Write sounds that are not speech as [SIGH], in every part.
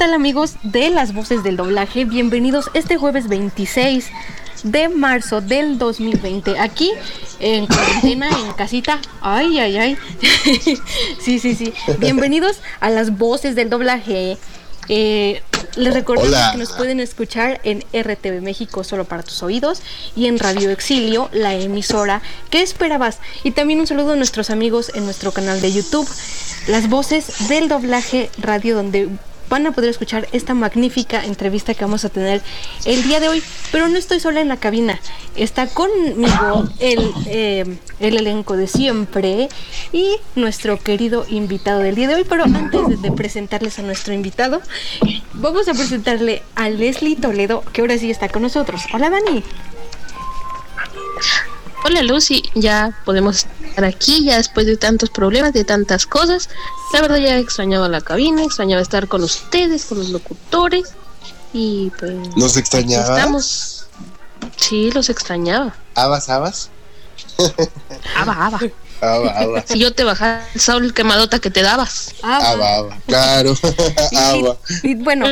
tal amigos de las voces del doblaje? Bienvenidos este jueves 26 de marzo del 2020. Aquí en cuarentena, en casita. Ay, ay, ay. [LAUGHS] sí, sí, sí. Bienvenidos a las voces del doblaje. Eh, les recordamos Hola. que nos pueden escuchar en RTV México solo para tus oídos y en Radio Exilio, la emisora. ¿Qué esperabas? Y también un saludo a nuestros amigos en nuestro canal de YouTube, Las Voces del Doblaje Radio, donde van a poder escuchar esta magnífica entrevista que vamos a tener el día de hoy. Pero no estoy sola en la cabina. Está conmigo el, eh, el elenco de siempre y nuestro querido invitado del día de hoy. Pero antes de, de presentarles a nuestro invitado, vamos a presentarle a Leslie Toledo, que ahora sí está con nosotros. Hola, Dani. Hola Lucy, ya podemos estar aquí, ya después de tantos problemas, de tantas cosas. La verdad ya extrañaba la cabina, extrañaba estar con ustedes, con los locutores. Y pues... ¿Nos? Estamos. Sí, los extrañaba. ¿Abas, abas? Aba, aba. Aba, aba. Si yo te bajaba el sol quemadota que te dabas. Aba, aba. Claro. Y- Aba. y bueno,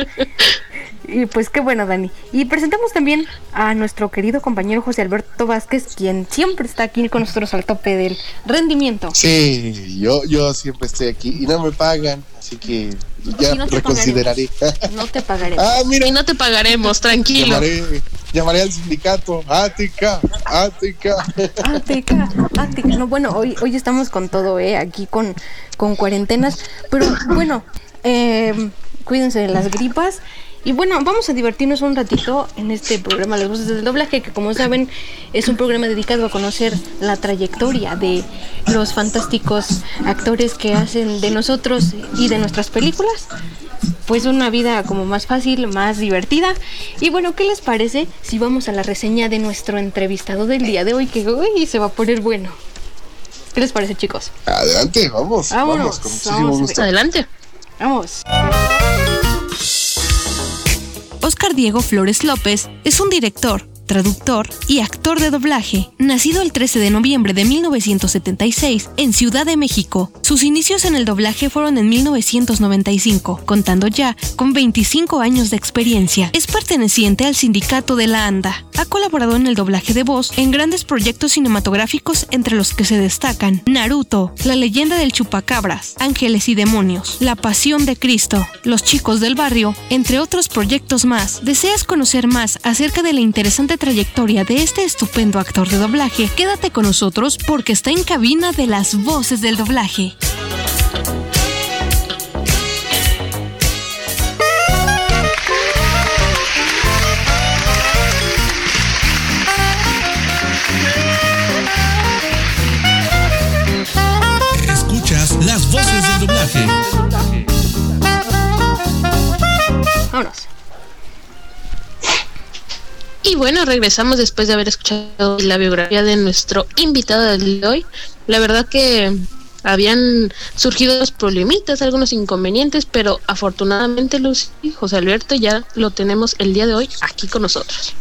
y pues qué bueno, Dani. Y presentamos también a nuestro querido compañero José Alberto Vázquez, quien siempre está aquí con nosotros al tope del rendimiento. Sí, yo, yo siempre estoy aquí y no me pagan, así que ya no te reconsideraré. No te pagaremos. ah, mira, Y no te pagaremos, tranquilo. llamaré, llamaré al sindicato. Ática, Ática. Ática, Ática. No, bueno, hoy, hoy estamos con todo, ¿eh? Aquí con, con cuarentenas. Pero bueno, eh, cuídense de las gripas. Y bueno, vamos a divertirnos un ratito en este programa Las Voces del Doblaje, que como saben es un programa dedicado a conocer la trayectoria de los fantásticos actores que hacen de nosotros y de nuestras películas pues una vida como más fácil, más divertida. Y bueno, ¿qué les parece si vamos a la reseña de nuestro entrevistado del día de hoy? Que uy, se va a poner bueno. ¿Qué les parece, chicos? Adelante, vamos. Vámonos, Vamos, con muchísimo vamos gusto. Adelante. Vamos. Oscar Diego Flores López es un director, traductor y actor de doblaje, nacido el 13 de noviembre de 1976 en Ciudad de México. Sus inicios en el doblaje fueron en 1995, contando ya con 25 años de experiencia. Es perteneciente al sindicato de la ANDA. Ha colaborado en el doblaje de voz en grandes proyectos cinematográficos entre los que se destacan Naruto, La leyenda del chupacabras, Ángeles y demonios, La pasión de Cristo, Los chicos del barrio, entre otros proyectos más. ¿Deseas conocer más acerca de la interesante trayectoria de este estupendo actor de doblaje? Quédate con nosotros porque está en cabina de las voces del doblaje. Escuchas las voces del doblaje. Vámonos. Y bueno, regresamos después de haber escuchado la biografía de nuestro invitado de hoy. La verdad que habían surgido los problemitas, algunos inconvenientes, pero afortunadamente Lucy José Alberto ya lo tenemos el día de hoy aquí con nosotros.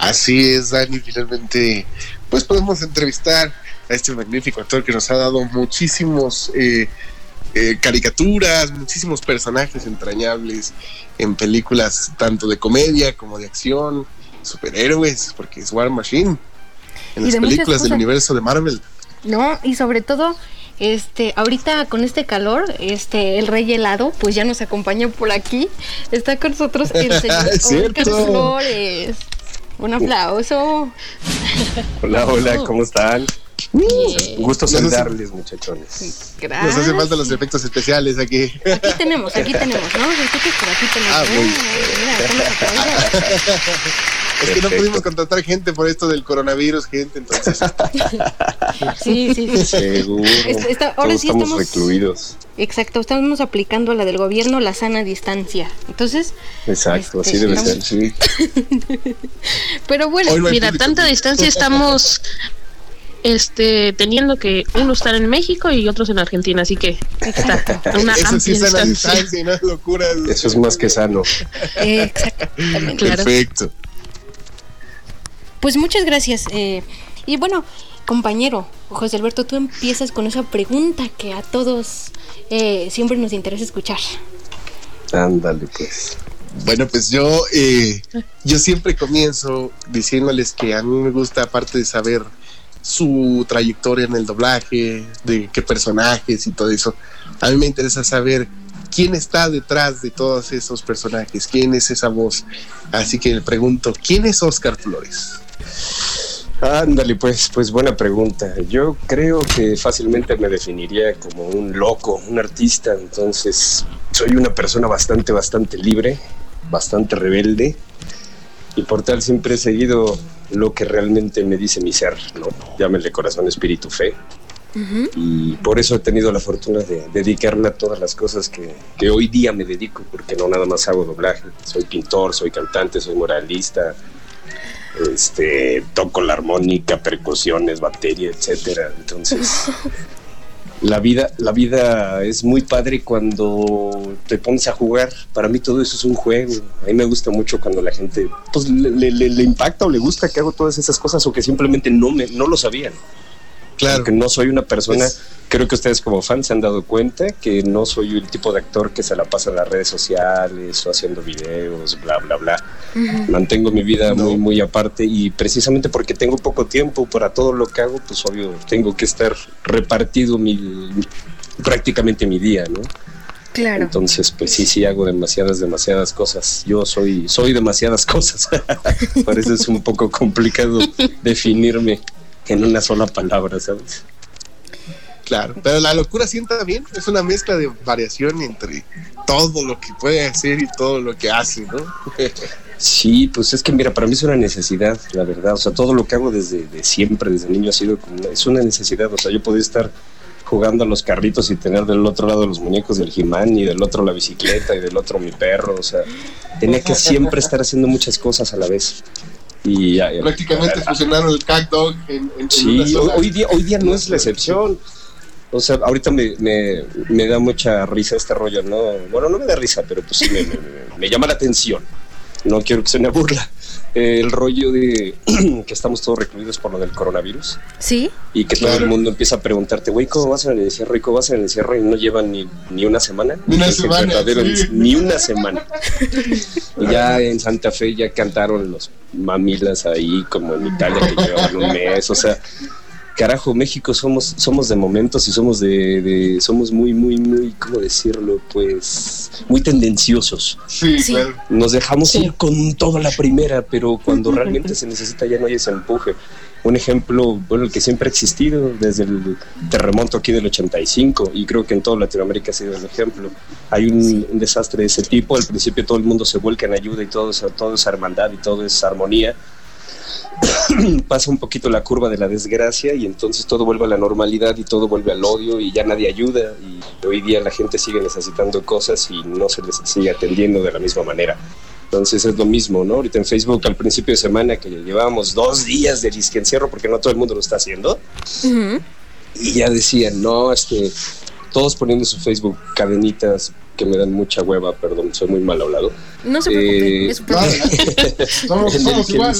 Así es, Dani. Finalmente, pues podemos entrevistar a este magnífico actor que nos ha dado muchísimos eh, eh, caricaturas, muchísimos personajes entrañables en películas tanto de comedia como de acción, superhéroes, porque es War Machine. En Y las de películas del universo de Marvel. No, y sobre todo, este, ahorita con este calor, este, el rey helado, pues ya nos acompaña por aquí. Está con nosotros el [LAUGHS] señor Es Oscar cierto. Flores. Un aplauso. Hola, hola, ¿cómo están? Bien. Un gusto saludarles, muchachones. Gracias. Nos hace falta los efectos especiales aquí. Aquí tenemos, aquí tenemos, ¿no? Aquí tenemos. Ah, muy Mira, ¿cómo [LAUGHS] Es que no Perfecto. pudimos contratar gente por esto del coronavirus, gente, entonces [LAUGHS] Sí, sí, sí. Seguro. Está- está- ahora Todos sí estamos estamos- recluidos. Exacto, estamos aplicando la del gobierno, la sana distancia. Entonces, Exacto, Este, así debe ser, sí. [LAUGHS] pero bueno, no Mira, público. tanta distancia estamos este teniendo que uno estar en México y otros en Argentina, así que está [LAUGHS] una Eso sí amplia es a distancia. distancia y no es locura. Eso es más que sano. exactamente. Claro. Pues muchas gracias. eh, y bueno, compañero, José Alberto, tú empiezas con esa pregunta que a todos eh, siempre nos interesa escuchar. Ándale, pues. Bueno, pues yo, eh, yo siempre comienzo diciéndoles que a mí me gusta, aparte de saber su trayectoria en el doblaje, de qué personajes y todo eso, a mí me interesa saber quién está detrás de todos esos personajes, quién es esa voz. Así que le pregunto, ¿quién es Oscar Flores? Ándale, pues, pues buena pregunta. Yo creo que fácilmente me definiría como un loco, un artista. Entonces, soy una persona bastante, bastante libre, bastante rebelde. Y por tal siempre he seguido lo que realmente me dice mi ser, ¿no? Llámenle corazón, espíritu, fe. Y por eso he tenido la fortuna de dedicarme a todas las cosas que, que hoy día me dedico, porque no nada más hago doblaje. Soy pintor, soy cantante, soy moralista, este, toco la armónica, percusiones, batería, etcétera. Entonces, [LAUGHS] la vida, la vida es muy padre cuando te pones a jugar. Para mí todo eso es un juego. A mí me gusta mucho cuando la gente pues, le, le- le- le impacta o le gusta que hago todas esas cosas o que simplemente no me, no lo sabían. Claro. Porque no soy una persona, Es- creo que ustedes como fans se han dado cuenta que no soy el tipo de actor que se la pasa en las redes sociales o haciendo videos, bla, bla, bla. Mantengo mi vida muy, muy aparte y precisamente porque tengo poco tiempo para todo lo que hago, pues obvio, tengo que estar repartido mi, prácticamente mi día, ¿no? Claro. Entonces, pues sí, sí hago demasiadas, demasiadas cosas. Yo soy, soy demasiadas [LAUGHS] cosas. Por eso es un poco complicado definirme en una sola palabra, ¿sabes? Claro, pero la locura sienta bien, es una mezcla de variación entre todo lo que puede hacer y todo lo que hace, ¿no? [LAUGHS] Sí, pues es que mira, para mí es una necesidad, la verdad. O sea, todo lo que hago desde de siempre, desde niño, ha sido como es una necesidad. O sea, yo podía estar jugando a los carritos y tener del otro lado los muñecos del He-Man y del otro la bicicleta y del otro mi perro. O sea, tenía que siempre estar haciendo muchas cosas a la vez. Y Prácticamente [LAUGHS] fusionaron el cat dog en, en- Sí, una hoy, día, hoy día no es la excepción. O sea, ahorita me, me, me da mucha risa este rollo, ¿no? Bueno, no me da risa, pero pues sí me, me- llama la atención. No quiero que se me burla. Eh, el rollo de [CLEARS THROAT] que estamos todos recluidos por lo del coronavirus ¿Sí? y que todo el mundo empieza a preguntarte, güey, ¿cómo vas en el encierro? ¿Y cómo vas en el encierro? Y no llevan ni, ni una semana. Ni una semana, verdadero sí. enci- Ni una semana. [LAUGHS] Y ya en Santa Fe ya cantaron los mamilas ahí, como en Italia, que llevaban un mes. O sea, carajo, México somos, somos de momentos y somos de, de- somos muy, muy, muy, ¿cómo decirlo? Pues muy tendenciosos. Sí, Sí. claro. Nos dejamos ir con toda la primera, pero cuando realmente se necesita ya no hay ese empuje. Un ejemplo, bueno, el que siempre ha existido desde el terremoto aquí del 85 y creo que en toda Latinoamérica ha sido el ejemplo. Hay un, un desastre de ese tipo, al principio todo el mundo se vuelca en ayuda y todo, es- todo es hermandad y todo es armonía. [COUGHS] Pasa un poquito la curva de la desgracia y entonces todo vuelve a la normalidad y todo vuelve al odio y ya nadie ayuda y hoy día la gente sigue necesitando cosas y no se les sigue atendiendo de la misma manera. Entonces es lo mismo, ¿no? Ahorita en Facebook al principio de semana que llevábamos dos días de disque encierro porque no todo el mundo lo está haciendo y ya decían, no, este, todos poniendo en su Facebook cadenitas que me dan mucha hueva, perdón, soy muy mal hablado. No se preocupe, Eh, es su problema. [LAUGHS] Somos, [LAUGHS] somos igual.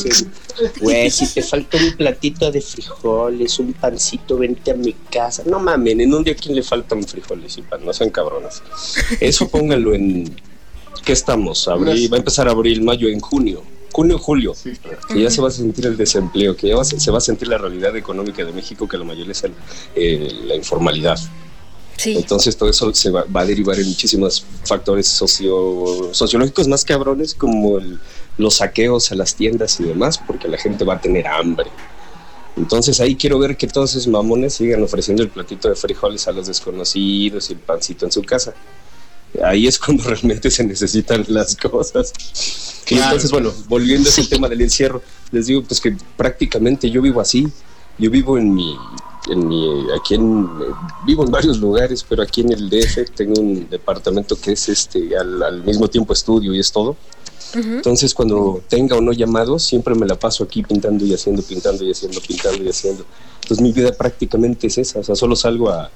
Güey, si te falta un platito de frijoles, un pancito, vente a mi casa. No mamen, en un día a quién le faltan frijoles y pan, no sean cabronas. Eso pónganlo en. ¿Qué estamos? Abril, va a empezar abril, mayo, en junio. Junio, julio. Sí, claro. Que ya se va a sentir el desempleo, que ya va a- se va a sentir la realidad económica de México, que la mayoría es el- eh, la informalidad. Sí. Entonces todo eso se va, va a derivar en muchísimos factores socio, sociológicos más cabrones como el- los saqueos a las tiendas y demás, porque la gente va a tener hambre. Entonces ahí quiero ver que todos esos mamones sigan ofreciendo el platito de frijoles a los desconocidos y el pancito en su casa. Ahí es cuando [LAUGHS] realmente se necesitan las cosas. Y entonces, bueno, volviendo a ese tema del encierro, les digo pues que prácticamente yo vivo así. Yo vivo en mi, en mi, aquí en, vivo en varios lugares, pero aquí en el DF tengo un departamento que es este, al, al mismo tiempo estudio y es todo. Entonces, cuando tenga o no llamados, siempre me la paso aquí pintando y haciendo, pintando y haciendo, pintando y haciendo. Entonces, mi vida prácticamente es esa. O sea, solo salgo a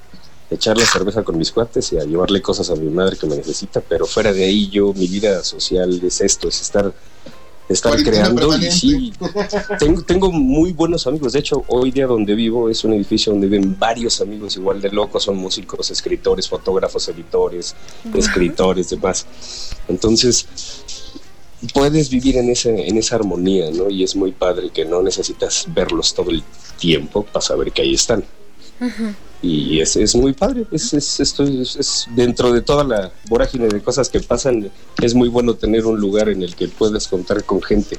echar la cerveza con mis cuates y a llevarle cosas a mi madre que me necesita, pero fuera de ahí, yo, mi vida social es esto, es estar Cuarentena creando y sí, tengo, tengo muy buenos amigos. De hecho, hoy día donde vivo es un edificio donde viven varios amigos igual de locos, son músicos, escritores, fotógrafos, editores, escritores, demás. Entonces, puedes vivir en, ese, en esa armonía, ¿no? Y es muy padre que no necesitas verlos todo el tiempo para saber que ahí están. Y es, es muy padre, es, es, esto es- es- dentro de toda la vorágine de cosas que pasan, es muy bueno tener un lugar en el que puedas contar con gente,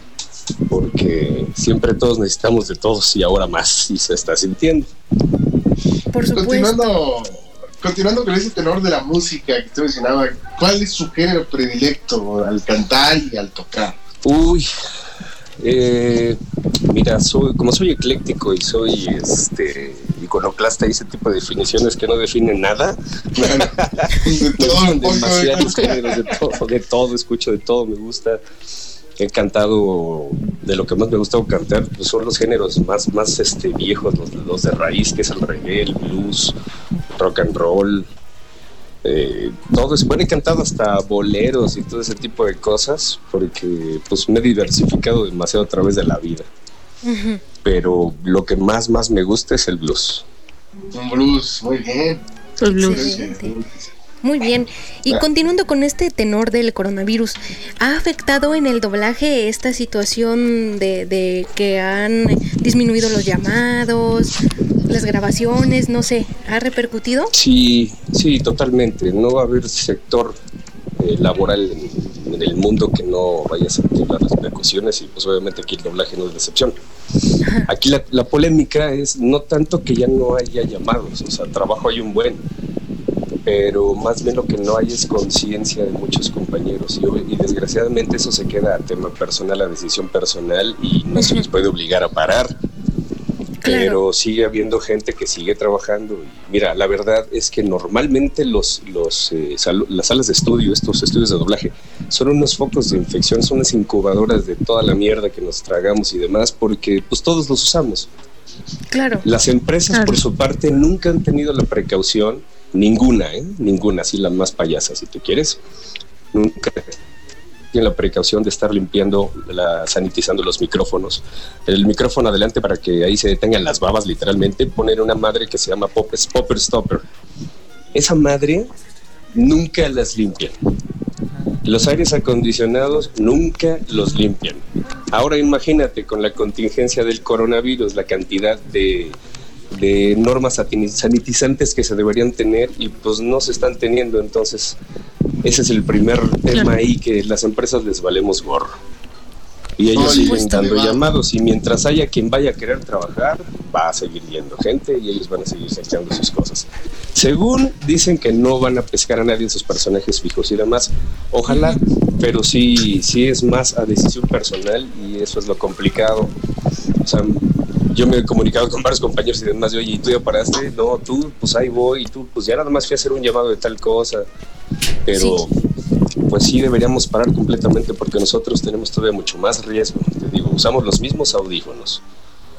porque siempre todos necesitamos de todos y ahora más, y se está sintiendo. Por supuesto. Continuando, continuando con ese tenor de la música que usted mencionaba, ¿cuál es su género predilecto al cantar y al tocar? Uy, eh, mira, soy, como soy ecléctico y soy este iconoclasta y ese tipo de definiciones que no definen nada, De todo un gustan poco. demasiados géneros, de todo, de todo, escucho de todo, me gusta. He cantado, de lo que más me ha gustado cantar, pues son los géneros más, más este, viejos, los, los de raíz, que es el reggae, el blues, rock and roll, eh, todo es bueno, he cantado hasta boleros y todo ese tipo de cosas, porque pues me he diversificado demasiado a través de la vida. Pero lo que más, más me gusta es el blues. Un blues, muy bien. El blues. Excelente. Muy bien. Y continuando con este tenor del coronavirus, ¿ha afectado en el doblaje esta situación de, de que han disminuido los llamados, las grabaciones, no sé, ¿ha repercutido? Sí, sí, totalmente. No va a haber sector eh, laboral en, en el mundo que no vaya a sentir las repercusiones y pues obviamente aquí el doblaje no es la excepción. Aquí la, la polémica es no tanto que ya no haya llamados, o sea, trabajo hay un buen, pero más bien lo que no hay es conciencia de muchos compañeros y, y desgraciadamente eso se queda a tema personal, a decisión personal y no se les puede obligar a parar Claro. pero sigue habiendo gente que sigue trabajando. Y mira, la verdad es que normalmente los, los, eh, las salas de estudio, estos estudios de doblaje, son unos focos de infección, son unas incubadoras de toda la mierda que nos tragamos y demás, porque pues todos los usamos. Claro. Las empresas, Claro. por su parte, nunca han tenido la precaución, ninguna, ¿eh? ninguna, así la más payasa, si tú quieres, nunca tienen la precaución de estar limpiando, la, sanitizando los micrófonos. El micrófono adelante para que ahí se detengan las babas, literalmente, poner una madre que se llama Pop, Popper Stopper. Esa madre nunca las limpian. Los aires acondicionados nunca los limpian. Ahora imagínate con la contingencia del coronavirus, la cantidad de, de normas sanitizantes que se deberían tener y pues no se están teniendo. Entonces, ese es el primer tema ahí que las empresas les valemos gorro. Y ellos Oye, siguen dando llamados y mientras haya quien vaya a querer trabajar, va a seguir yendo gente y ellos van a seguir sacando sus cosas. Según dicen que no van a pescar a nadie en sus personajes fijos y demás, ojalá, pero sí, sí es más a decisión personal y eso es lo complicado. O sea, yo me he comunicado con varios compañeros y demás, de, oye, ¿y tú ya paraste? No, tú, pues ahí voy, y tú, pues ya nada más fui a hacer un llamado de tal cosa. Pero, pues sí deberíamos parar completamente porque nosotros tenemos todavía mucho más riesgo. Te digo, usamos los mismos audífonos,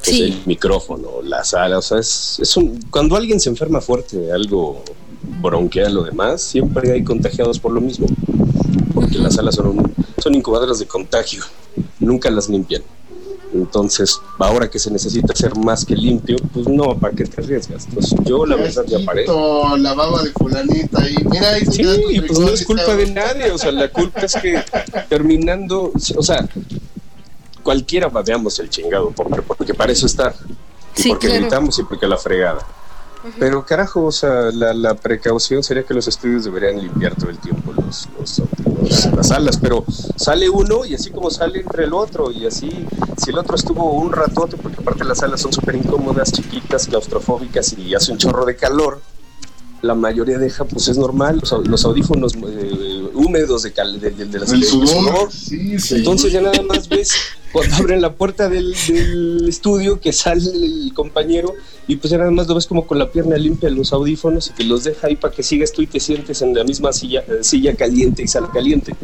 pues, Sí. el micrófono, la sala, o sea, es, es un, cuando alguien se enferma fuerte de algo bronquial o demás, siempre hay contagiados por lo mismo, porque las salas son, son incubadoras de contagio, nunca las limpian. Entonces, ahora que se necesita ser más que limpio, pues no, ¿para qué te arriesgas? Pues yo la verdad ya paré. La baba de fulanita ahí. Mira, ahí Sí, y pues no es culpa de nadie, o sea, la culpa es que terminando, o sea, cualquiera babeamos el chingado, porque, porque para eso está, y Sí, porque claro. gritamos y porque la fregada. Pero carajo, o sea, la, la precaución sería que los estudios deberían limpiar todo el tiempo los, los- los- las salas, pero sale uno y así como sale entre el otro, y así, si el otro estuvo un ratote, porque aparte las salas son súper incómodas, chiquitas, claustrofóbicas y hace un chorro de calor, la mayoría deja, pues es normal, los, au- los audífonos eh, húmedos de, cal- de, de- de las El del sudor. Sí, sí. entonces ya nada más ves cuando abren la puerta del, del estudio que sale el compañero y pues ya nada más lo ves como con la pierna limpia los audífonos y te los deja ahí para que sigas tú y te sientes en la misma silla, eh, silla caliente y sala caliente.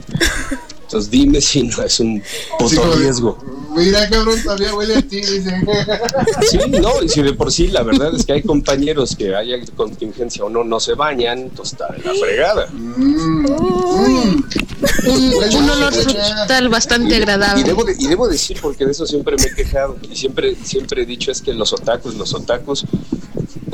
Entonces dime si no es un puto riesgo. Mira, cabrón, todavía huele a ti. Dice. [LAUGHS] Sí, no, y si de por sí la verdad es que hay compañeros que haya contingencia o no, no se bañan, entonces está de la fregada. Mm, mm. un, olor frutal bastante Y agradable. debo, de- y debo decir, porque de eso siempre me he quejado, y siempre, siempre he dicho es que los otakus, los otakus,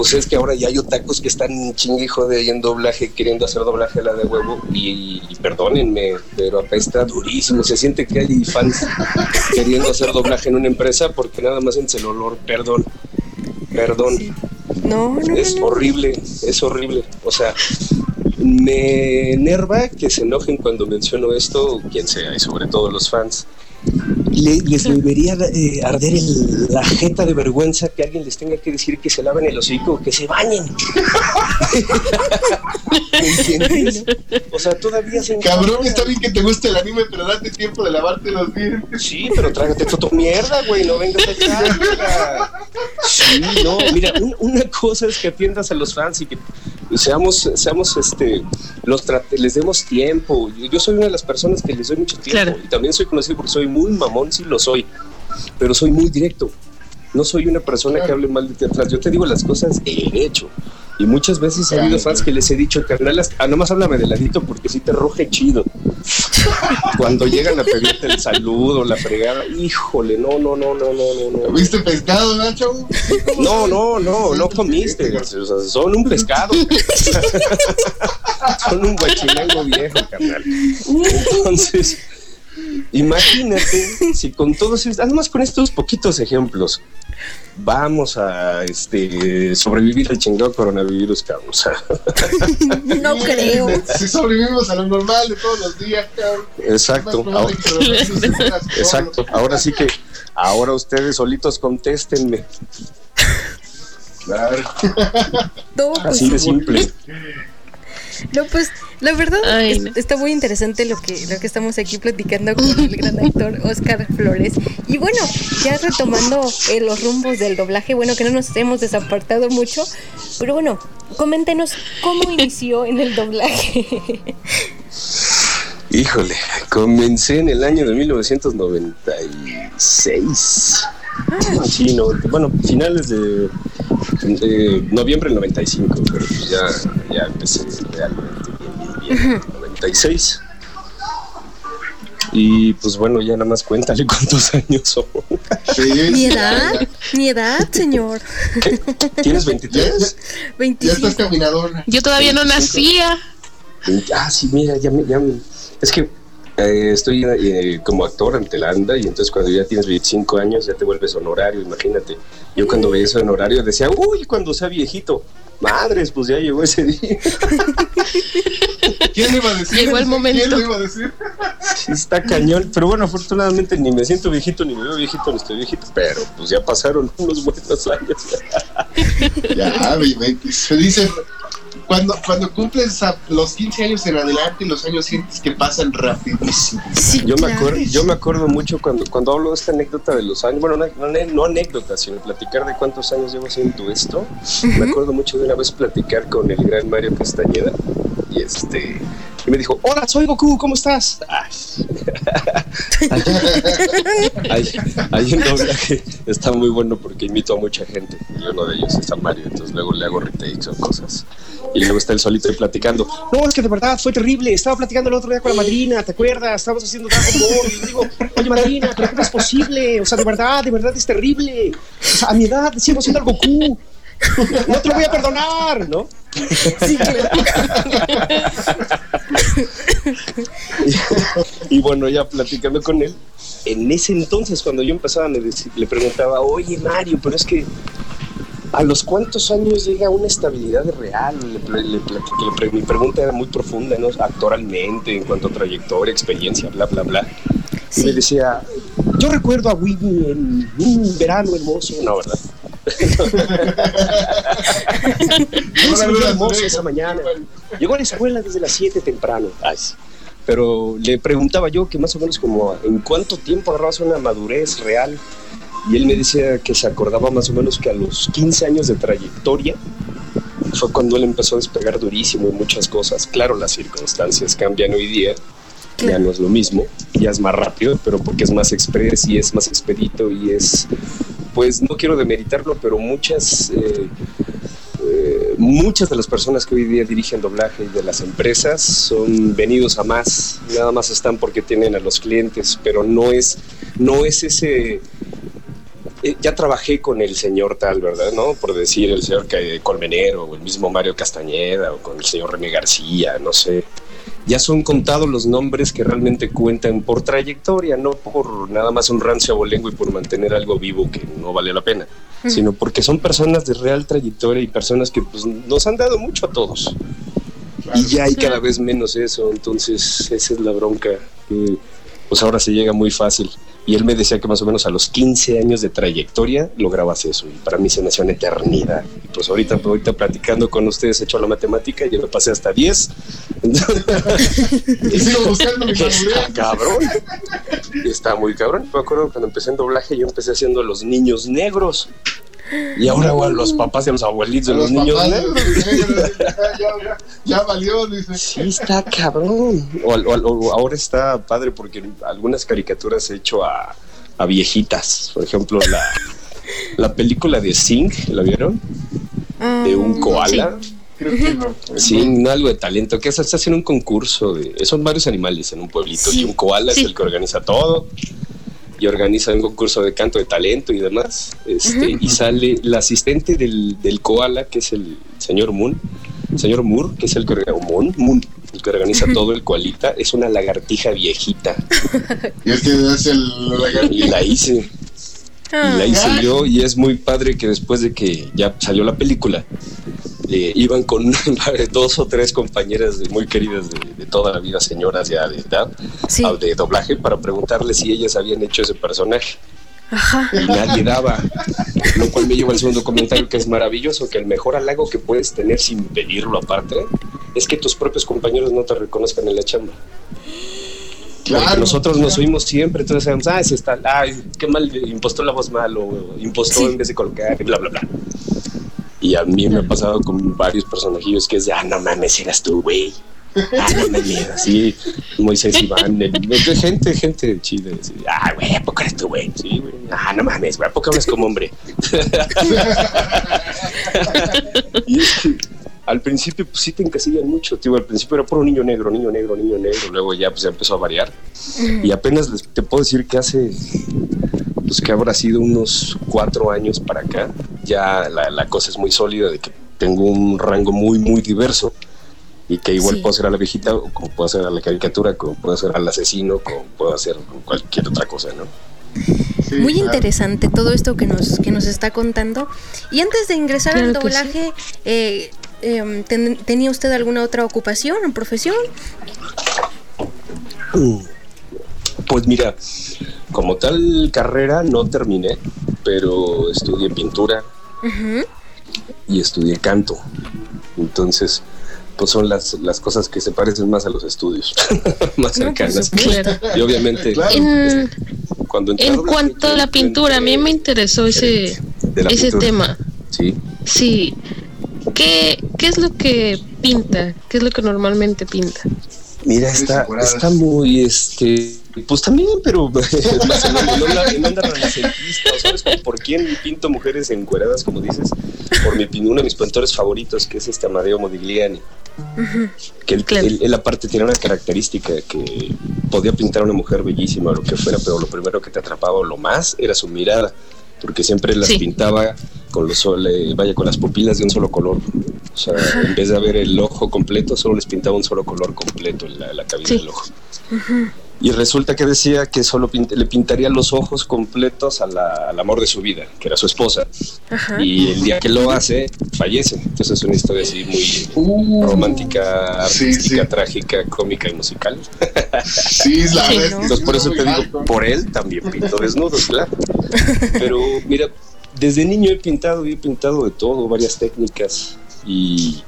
pues es que ahora ya hay otakus que están chingue y jode ahí en doblaje, queriendo hacer doblaje a la de huevo, y, y perdónenme, pero apesta durísimo, se siente que hay fans [LAUGHS] queriendo hacer doblaje en una empresa porque nada más es el olor, perdón, perdón. No, no, Es no, no. horrible, es horrible. O sea, me enerva que se enojen cuando menciono esto, quien sea, y sobre todo los fans. Le- les debería eh, arder el- la jeta de vergüenza que alguien les tenga que decir que se laven el hocico, que se bañen. ¿Me entiendes? O sea, todavía se Cabrón, está bien que te guste el anime, pero date tiempo de lavarte los dientes. Sí, pero trágate tu mierda, güey, no vengas acá. mira. Sí, no, mira, un- una cosa es que atiendas a los fans y que seamos, seamos, este, los les demos tiempo. Yo, soy una de las personas que les doy mucho tiempo Claro. y también soy conocido porque soy muy mamón, sí lo soy, pero soy muy directo. No soy una persona que hable mal de ti atrás. Yo te digo las cosas derecho. Y muchas veces ha habido fans que les he dicho, carnal, hasta- ah, nomás háblame de ladito porque sí te roje chido. [LAUGHS] Cuando llegan a pedirte el saludo, la fregada, híjole, no, no, no, no, no, no, no. ¿Viste pescado, no, chavo? No, no, no, no comiste. O sea, son un pescado. [LAUGHS] son un guachimango viejo, carnal. Entonces, imagínate si con todos estos, además con estos poquitos ejemplos, vamos a este sobrevivir al chingado coronavirus, cabrón. O sea, [LAUGHS] No creo. Si sobrevivimos a lo normal de todos los días, cabrón. exacto. Solo. Exacto. Ahora sí que, ahora ustedes solitos contéstenme. Claro. Pues, Así de simple. [LAUGHS] [LAUGHS] no, pues la verdad Ay, es- no. está muy interesante lo que, lo que estamos aquí platicando con el gran actor Oscar Flores. Y bueno, ya retomando eh, los rumbos del doblaje, bueno, que no nos hemos desapartado mucho, pero bueno, coméntenos cómo [LAUGHS] inició en el doblaje. Híjole, comencé en el año de 1996. Sí, no, bueno, finales de, de noviembre del 95, pero pues ya, ya empecé realmente bien, bien, bien, 96. Y pues bueno, ya nada más cuéntale [LAUGHS] cuántos años son. Sí, Mi edad, mi edad, señor. ¿Tienes ya, 23? ya, ya 25. estás caminador. Yo todavía no nacía. Ah, sí, mira, ya me. Ya me- es que eh, estoy eh, como actor ante la ANDA y entonces cuando ya tienes 25 años ya te vuelves honorario, imagínate. Yo cuando veía eso de honorario decía, uy, cuando sea viejito. Madres, pues ya llegó ese día. [LAUGHS] ¿Quién le iba a decir? Llegó el momento. ¿Quién lo iba a decir? Sí, está cañón. Pero bueno, afortunadamente ni me siento viejito, ni me veo viejito, ni estoy viejito. Pero pues ya pasaron unos buenos años. [LAUGHS] Ya, se dice, cuando, cuando cumples a los 15 años en adelante, los años sientes que pasan rapidísimo. Sí, Yo me, acuerdo, yo me acuerdo mucho cuando, cuando hablo de esta anécdota de los años, bueno, no, no, no anécdota, sino platicar de cuántos años llevo haciendo esto. Me acuerdo mucho de una vez platicar con el gran Mario Castañeda y este y me dijo, hola, soy Goku, ¿cómo estás? Ay. ahí, ahí en doblaje está muy bueno porque imito a mucha gente y uno de ellos es a Mario, entonces luego le hago retakes o cosas. Y luego está el solito ahí platicando. No, es que de verdad fue terrible. Estaba platicando el otro día con la madrina, ¿te acuerdas? Estábamos haciendo Dragon Ball. Y le digo, oye, madrina, ¿pero cómo es posible? O sea, de verdad, de verdad es terrible. O sea, a mi edad sigo siendo el Goku. No te lo voy a perdonar, ¿no? Sí, claro. Y, bueno, ya platicando con él, en ese entonces, cuando yo empezaba, dec- le preguntaba, oye, Mario, pero es que ¿A los cuántos años llega una estabilidad real? Le, le le mi pregunta era muy profunda, ¿no? Actoralmente, en cuanto a trayectoria, experiencia, bla, bla, bla. Y me decía, yo recuerdo a Winnie en un verano hermoso. No, ¿verdad? Hermoso ¿eh? esa mañana. Llegó a la escuela desde las 7 temprano. Ay. Pero le preguntaba yo que más o menos como en cuánto tiempo agarrabas una madurez real. Y él me decía que se acordaba más o menos que a los 15 años de trayectoria fue cuando él empezó a despegar durísimo en muchas cosas. Claro, las circunstancias cambian hoy día, ya no es lo mismo, ya es más rápido, pero porque es más express y es más expedito y es, pues no quiero demeritarlo, pero muchas, eh, eh, muchas de las personas que hoy día dirigen doblaje de las empresas son venidos a más, nada más están porque tienen a los clientes, pero no es, no es ese eh, ya trabajé con el señor tal, ¿verdad? ¿No? Por decir el señor Colmenero, o el mismo Mario Castañeda, o con el señor René García, no sé. Ya son contados los nombres que realmente cuentan por trayectoria, no por nada más un rancio abolengo y por mantener algo vivo que no vale la pena, sino porque son personas de real trayectoria y personas que pues, nos han dado mucho a todos. Y ya hay cada vez menos eso, entonces esa es la bronca. pues ahora se llega muy fácil. Y él me decía que más o menos a los 15 años de trayectoria lograbas eso. Y para mí se me hacía una eternidad. Y pues ahorita, ahorita platicando con ustedes he hecho la matemática y yo me pasé hasta 10. y [LAUGHS] sigo buscando mi Está cabrón. Está muy cabrón. Me acuerdo cuando empecé en doblaje, yo empecé haciendo los niños negros. Y ahora bueno, los papás y los abuelitos de los, niños negros. ya, ya, valió, dice. Sí, está cabrón. O, ahora está padre porque algunas caricaturas he hecho a, a viejitas. Por ejemplo, la, la película de Sing, ¿la vieron? De un koala. Sí. Creo que no. Sí, no, algo de talento, que se hace en un concurso de, son varios animales en un pueblito y un koala es el que organiza todo y organiza un concurso de canto de talento y demás. Este, Y sale la asistente del, del, koala, que es el señor Moon, el señor Moore, que es el que, Moon, Moon, el que organiza todo el koalita, es una lagartija viejita. y [LAUGHS] es que es el Y la hice. Y la hice yo y es muy padre que después de que ya salió la película, eh, iban con [LAUGHS] dos o tres compañeras muy queridas de, toda la vida, señoras ya de edad, de doblaje, para preguntarles si ellas habían hecho ese personaje. Y nadie daba. Lo cual me lleva al segundo comentario que es maravilloso, que el mejor halago que puedes tener sin pedirlo aparte es que tus propios compañeros no te reconozcan en la chamba. Claro, nosotros nos oímos siempre, entonces decíamos, ah, ese está, ay, qué mal, impostó la voz mal, o impostó en vez de colocar, bla, bla, bla. Y a mí me ha pasado con varios personajillos que es de, ah, no mames, eras tú, güey. Ah, no mames, así, Moisés Iván, gente, gente chida. Así, ah, güey, ¿a poco eres tú, güey? Sí, güey. Ah, no mames, güey, ¿a poco hablas como hombre? [LAUGHS] y es que al principio, pues sí te encasillan mucho, tío. Al principio era puro niño negro, niño negro, niño negro. Luego ya, pues ya empezó a variar. Y apenas te puedo decir que hace pues que habrá sido unos cuatro años para acá, ya la, cosa es muy sólida de que tengo un rango muy, muy diverso y que igual puedo ser a la viejita, como puedo hacer a la caricatura, como puedo hacer al asesino, como puedo hacer cualquier otra cosa, ¿no? Muy interesante todo esto que nos, que nos está contando. Y antes de ingresar al doblaje, eh, em, ¿tenía usted alguna otra ocupación o profesión? Mm. Pues mira, como tal carrera no terminé, pero estudié pintura y estudié canto. Entonces, pues son las, las cosas que se parecen más a los estudios, [LAUGHS] más cercanas. Y obviamente, en, cuando en cuanto a la pintura, a mí me interesó ese, ese tema. Sí. Sí. ¿Qué, ¿Qué es lo que pinta? ¿Qué es lo que normalmente pinta? Mira, está, está muy, este, pues también, pero más en, onda renacentista, ¿sabes? ¿Por quién pinto mujeres encueradas, como dices? Por mi, uno de mis pintores favoritos, que es este Amadeo Modigliani. Que él, él, aparte tiene una característica que podía pintar a una mujer bellísima o lo que fuera, pero lo primero que te atrapaba lo más era su mirada porque siempre las pintaba con los vaya con las pupilas de un solo color. O sea, en vez de haber el ojo completo, solo les pintaba un solo color completo en la, cabeza del ojo. Y resulta que decía que solo le pintaría los ojos completos al amor de su vida, que era su esposa. Y el día que lo hace, fallece. Entonces es una historia así muy uh. romántica, artística, trágica, cómica y musical. [LAUGHS] Sí, la vez. Entonces por eso te digo, por él también pinto desnudos, claro. Pero mira, desde niño he pintado y he pintado de todo, varias técnicas. Y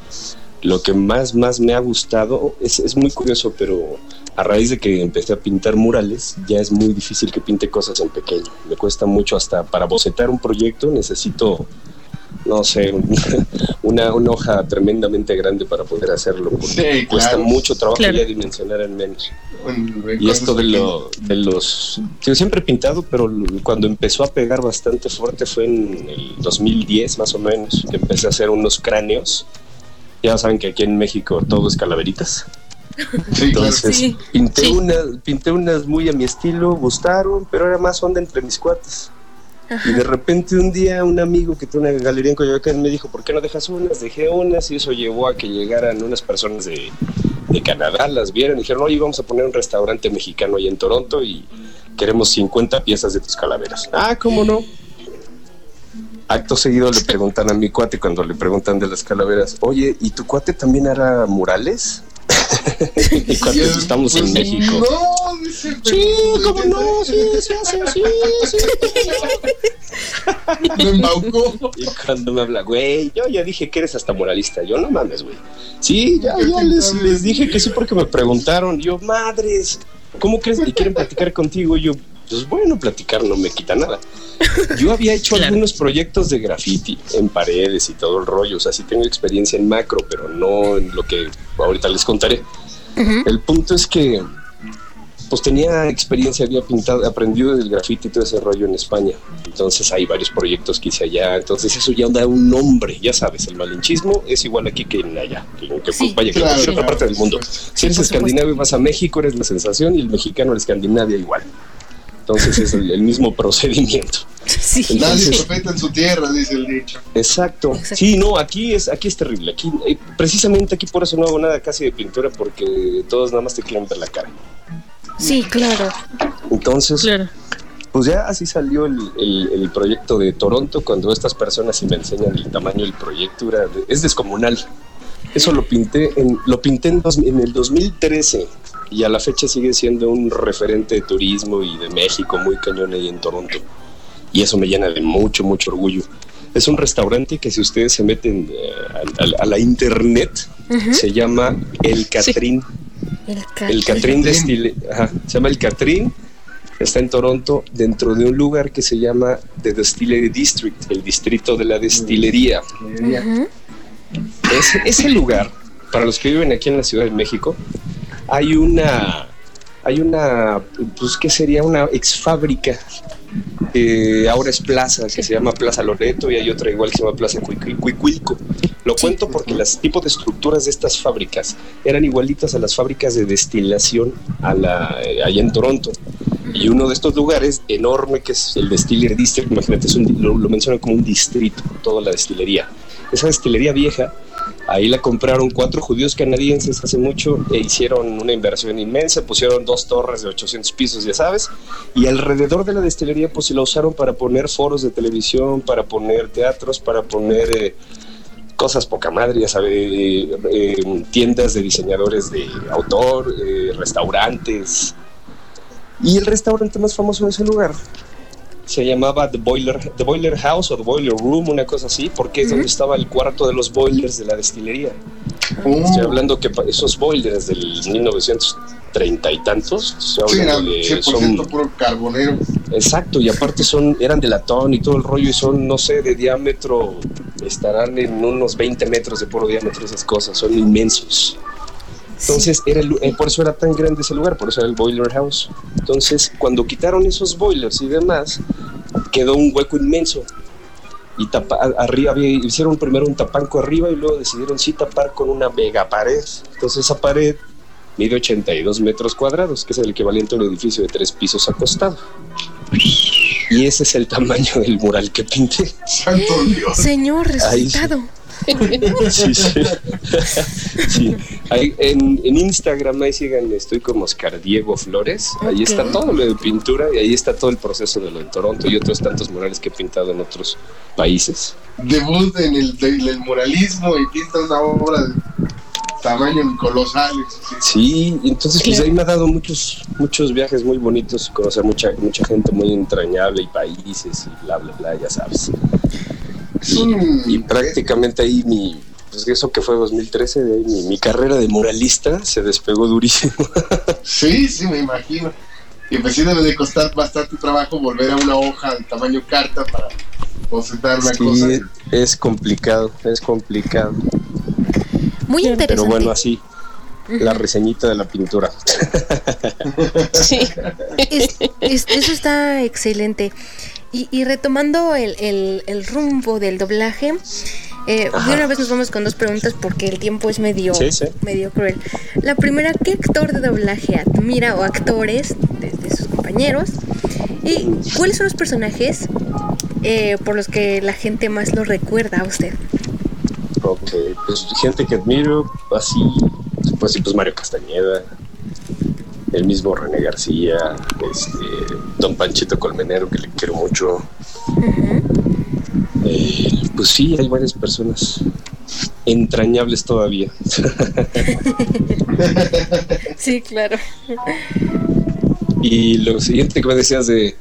lo que más, más me ha gustado, es, es muy curioso, pero a raíz de que empecé a pintar murales, ya es muy difícil que pinte cosas en pequeño. Me cuesta mucho hasta para bocetar un proyecto, necesito no sé, [LAUGHS] una, una hoja tremendamente grande para poder hacerlo, porque Sí, cuesta claro. mucho trabajo Claro. ya dimensionar en menos. En- en Y esto de, lo, de los... Yo siempre he pintado, pero cuando empezó a pegar bastante fuerte fue en el 2010 más o menos, que empecé a hacer unos cráneos. Ya saben que aquí en México todo es calaveritas. Sí. Entonces Sí. pinté, Sí. unas, pinté unas muy a mi estilo, gustaron, pero era más onda entre mis cuates. Y de repente un día un amigo que tiene una galería en Coyoacán me dijo, ¿por qué no dejas unas? Dejé unas y eso llevó a que llegaran unas personas de, de Canadá, las vieron y dijeron, oye, vamos a poner un restaurante mexicano ahí en Toronto y queremos 50 piezas de tus calaveras. Ah, ¿cómo no? Acto seguido le [LAUGHS] preguntan a mi cuate cuando le preguntan de las calaveras, oye, ¿y tu cuate también hará murales? [LAUGHS] Y él, estamos en pues, México. No, dice. Sí, cómo no, sí, sí, sí, sí, sí. [LAUGHS] Me embaucó. Y cuando me habla, güey, yo ya dije que eres hasta moralista. Yo no mames, güey. Sí, ya, ya les, les dije que sí porque me preguntaron. Yo, madres, ¿cómo crees que quieren platicar contigo? Yo, pues bueno, platicar no me quita nada. [LAUGHS] Yo había hecho Claro. algunos proyectos de graffiti en paredes y todo el rollo. O sea, sí tengo experiencia en macro, pero no en lo que ahorita les contaré. El punto es que pues tenía experiencia, había pintado, aprendido del grafiti y todo ese rollo en España. Entonces hay varios proyectos que hice allá. Entonces eso ya da un nombre, ya sabes, el malinchismo es igual aquí que en allá, que, que, Sí, vaya que en claro, otra claro, parte del mundo. Si eres escandinavio y vas a México, eres la sensación y el mexicano en Escandinavia igual. Entonces es el, el mismo procedimiento. [LAUGHS] Sí. Nadie Entonces- profeta en su tierra, dice el dicho. Exacto. Exacto. Sí, no, aquí es, aquí es terrible. Aquí, eh, precisamente aquí por eso no hago nada casi de pintura porque todos nada más te quieren ver la cara. Sí, claro. Entonces, Claro. Pues ya así salió el, el- el proyecto de Toronto, cuando estas personas sí me enseñan el tamaño del proyecto, era de- es descomunal. Eso lo pinté en, lo pinté en, dos- en el 2013 y a la fecha sigue siendo un referente de turismo y de México muy cañón ahí en Toronto. Y eso me llena de mucho, mucho orgullo. Es un restaurante que si ustedes se meten eh, a, a- a la internet, se llama El Catrín. El, ca- El Catrín Destile, ajá, se llama El Catrín, está en Toronto, dentro de un lugar que se llama The Distillery District, el distrito de la destilería. Ese, ese lugar, para los que viven aquí en la Ciudad de México, hay una, hay una, pues que sería una ex fábrica que ahora es plaza, que se llama Plaza Loreto y hay otra igual que se llama Plaza Cuicu- Cuicuilco. Lo cuento porque las tipos de estructuras de estas fábricas eran igualitas a las fábricas de destilación a la, eh, allá en Toronto. Y uno de estos lugares enorme que es el Distillery District, imagínate, es un di- lo, lo mencionan como un distrito, toda la destilería. Esa destilería vieja, ahí la compraron cuatro judíos canadienses hace mucho e hicieron una inversión inmensa, pusieron dos torres de 800 pisos, ya sabes, y alrededor de la destilería pues la usaron para poner foros de televisión, para poner teatros, para poner... eh, cosas poca madre, ya sabes, eh, eh, tiendas de diseñadores de autor, restaurantes. Y el restaurante más famoso de ese lugar se llamaba The Boiler, The Boiler House o The Boiler Room, una cosa así, porque es donde estaba el cuarto de los boilers de la destilería. Estoy hablando que esos boilers del 1930 y tantos, estoy sí, era hablando de- 100% son puro carbonero. Exacto, y aparte son, eran de latón y todo el rollo, y son, no sé, de diámetro, estarán en unos 20 metros de puro diámetro esas cosas, son inmensos. Entonces, era el eh, por eso era tan grande ese lugar, por eso era el Boiler House. Entonces, cuando quitaron esos boilers y demás, quedó un hueco inmenso. Y tapa, arriba había- hicieron primero un tapanco arriba y luego decidieron sí tapar con una mega pared. Entonces, esa pared mide 82 metros cuadrados, que es el equivalente a un edificio de tres pisos acostado. Y ese es el tamaño del mural que pinté. Santo Dios. Señor Ahí sí. Sí, sí. Ahí en, en Instagram, ahí sigan, estoy como Oscar Diego Flores. Ahí está todo lo de pintura y ahí está todo el proceso de lo de Toronto y otros tantos murales que he pintado en otros países. Debut en el, del el muralismo y pinta una obra de tamaño colosal. sí. Entonces pues ahí me ha dado muchos muchos viajes muy bonitos conocer mucha mucha gente muy entrañable y países y bla bla bla, ya sabes. Es un- Y prácticamente ahí mi pues eso que fue 2013, de ahí mi, mi carrera de muralista se despegó durísimo. [LAUGHS] Sí, sí, me imagino. Y pues sí debe de costar bastante trabajo volver a una hoja de tamaño carta para concentrar una Sí, cosa. es complicado, es complicado. Muy interesante. Pero bueno, así, la reseñita de la pintura. Sí. [LAUGHS] Es- es- eso está excelente. Y, y retomando el, el- el rumbo del doblaje, eh, de una vez nos vamos con dos preguntas porque el tiempo es medio, Sí, sí. medio cruel. La primera, ¿qué actor de doblaje admira o actores de, de sus compañeros? ¿Y cuáles son los personajes eh, por los que la gente más lo recuerda a usted? Ok, pues gente que admiro, así, pues pues Mario Castañeda, el mismo René García, este, Don Panchito Colmenero, que le quiero mucho. Eh, pues sí, hay varias personas entrañables todavía. [LAUGHS] Sí, claro. y lo siguiente que me decías de...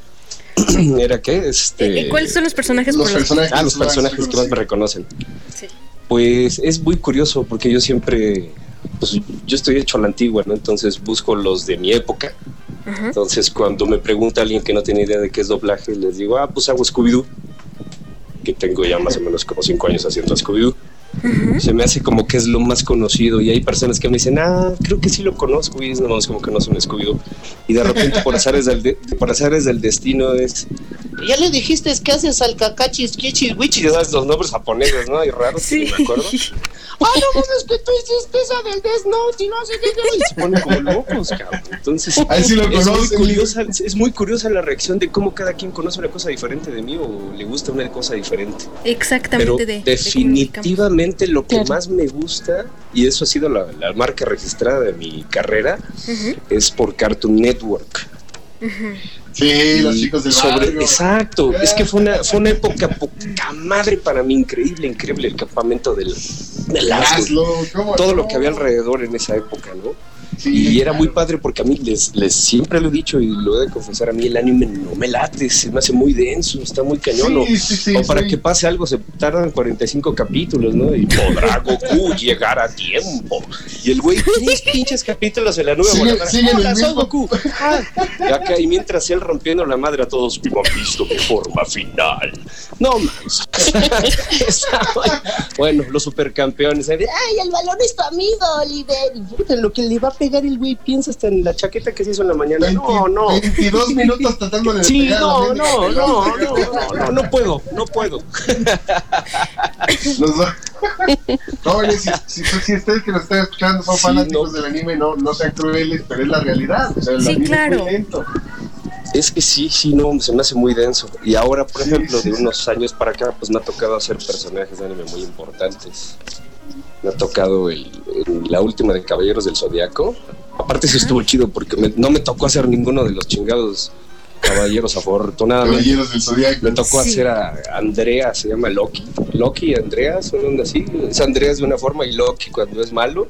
[CLEARS THROAT] ¿Era qué? Este, Eh, ¿Cuáles son los personajes Los por los personajes. Ah, los personajes que más me reconocen. Sí. Pues es muy curioso porque yo siempre, pues yo estoy hecho a la antigua, ¿no? Entonces busco los de mi época. Entonces cuando me pregunta alguien que no tiene idea de qué es doblaje, les digo, ah, pues hago Scooby-Doo, que tengo ya más o menos como cinco años haciendo Scooby-Doo. Se me hace como que es lo más conocido y hay personas que me dicen, ah, creo que sí lo conozco y es nomás como que no son Scooby-Doo. Y de repente por azares del, de- por azares del destino es, ya le dijiste que haces al cacachis, kichis, wichis, ¿sabes? los nombres japoneses, ¿no? Y raros, Sí. ni me acuerdo. [LAUGHS] Ah, no, pues es que tú hiciste esa del Death Note y no sé qué. qué", Y se ponen como locos, cabrón. Entonces, [LAUGHS] Ahí sí lo es muy, curiosa, es muy curiosa la reacción de cómo cada quien conoce una cosa diferente de mí o le gusta una cosa diferente. Exactamente Pero de, de lo que Claro. más me gusta, y eso ha sido la, la marca registrada de mi carrera, es por Cartoon Network. Sí, los chicos del sobre- barrio. Exacto, es que fue una, fue una época poca madre para mí, increíble, increíble el campamento del, del ¿cómo todo no? lo que había alrededor en esa época, ¿no? Sí, Y era muy padre porque a mí les, les siempre lo he dicho y lo he de confesar, a mí el anime no me late, se me hace muy denso, está muy cañón. o- Sí, sí, sí, o para que pase algo se tardan 45 capítulos, ¿no? Y podrá Goku [LAUGHS] llegar a tiempo. Y el güey, pinches capítulos en la nube voladora. Hola, soy Goku. Ah. Y acá, y mientras él rompiendo la madre a todos, no han visto mi forma final. No más. [LAUGHS] bueno, los supercampeones. Ay, el balón es tu amigo, Oliver. Y puta, lo que le va a pegar el güey piensa hasta en la chaqueta que se hizo en la mañana. No, no. 22 minutos tratando de Sí, no, no, no, [LAUGHS] no, no, no, no puedo, no puedo. Los dos. Jóvenes, si, si, si ustedes que nos están escuchando son Sí, fanáticos no. del anime, no, no sean crueles, pero es la realidad. O sea, el Sí, anime claro. es muy lento. Es que sí, sí, no, se me hace muy denso. Y ahora, por Sí, ejemplo, sí, de sí. unos años para acá, pues me ha tocado hacer personajes de anime muy importantes. Me ha tocado el, el- la última de Caballeros del Zodiaco. Aparte, sí estuvo chido porque me- no me tocó hacer ninguno de los chingados caballeros, afortunadamente. Caballeros del Zodiaco. Me tocó Sí. hacer a Andrea, se llama Loki. Loki y Andrea son onda así. Es Andrea de una forma y Loki cuando es malo.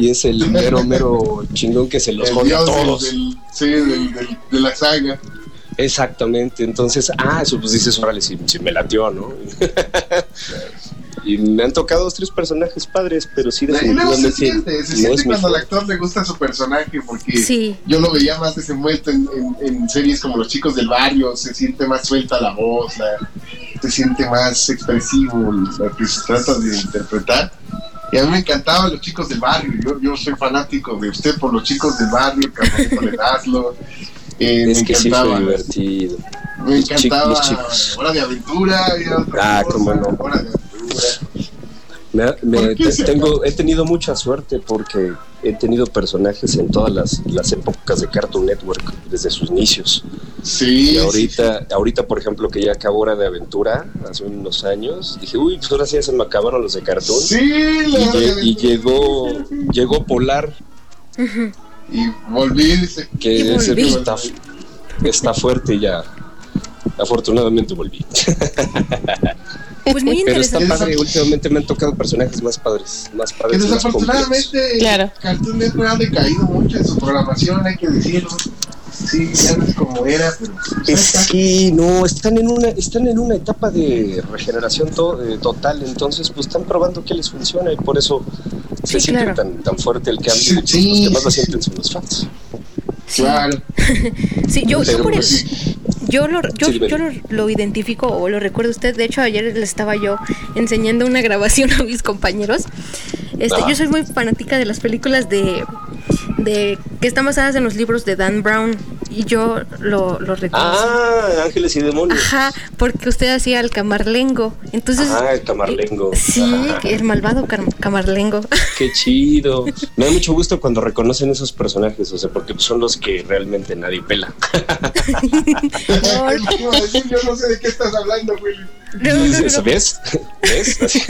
Y es el mero, mero chingón que se los jode a dios del- todos. del- sí, del- del- de la saga. Exactamente, entonces, ah, eso pues dices, órale, si, si me latió, ¿no? [LAUGHS] y me han tocado dos, tres personajes padres, pero sí luego se definitivamente siente, se siente cuando al actor le gusta su personaje, porque Sí. yo lo veía más desenvuelto en, en- en series como Los Chicos del Barrio, se siente más suelta la voz, la- se siente más expresivo lo que se trata de interpretar. Y a mí me encantaban Los Chicos del Barrio, yo, yo soy fanático de usted por Los Chicos del Barrio, Carmelito Ledazlo. Eh, Es me que sí fue divertido. me los chicos- encantaba los chicos. Hora de Aventura. Ah, cómo no. Hora de Aventura. Me me- ¿Por qué te- se- tengo, he tenido mucha suerte porque he tenido personajes en todas las, las épocas de Cartoon Network, desde sus inicios. Sí, Y sí, ahorita, ahorita, por ejemplo, que ya acabó Hora de Aventura, hace unos años, dije, uy, pues ahora sí ya se me acabaron los de Cartoon. Sí, Y, y llegó, llegó Polar, Ujú. Y volví, dice. Que ese volví. está, está fuerte y ya. Afortunadamente volví. Pues muy Pero está padre, últimamente me han tocado personajes más padres, más Que padres. más complejos. desafortunadamente Claro. Cartoon Network ha decaído mucho en su programación, hay que decirlo. Sí, ya no es como era, pero. Sí, no, están en una, están en una etapa de regeneración to- eh, total, entonces pues están probando que les funciona y por eso se Sí, siente claro. tan, tan fuerte el cambio. Sí, y, sí, los que más lo sí, sienten son los fans. Sí. Claro. [LAUGHS] Sí, yo, yo por el- pues, yo lo, yo, Sí, yo lo, lo identifico o lo recuerdo a usted. De hecho, ayer le estaba yo enseñando una grabación [LAUGHS] a mis compañeros. Este, yo soy muy fanática de las películas de, de que están basadas en los libros de Dan Brown y yo lo, lo recuerdo. Ah, Ángeles y Demonios. Ajá, porque usted hacía el camarlengo. Entonces, Ah, el camarlengo. sí, el malvado camarlengo. [LAUGHS] Qué chido. Me da mucho gusto cuando reconocen esos personajes, o sea, porque son los que realmente nadie pela. [LAUGHS] [LAUGHS] No, yo no sé de qué estás hablando, güey. No, no, no, no. ¿Ves? ¿Ves? [LAUGHS] Así.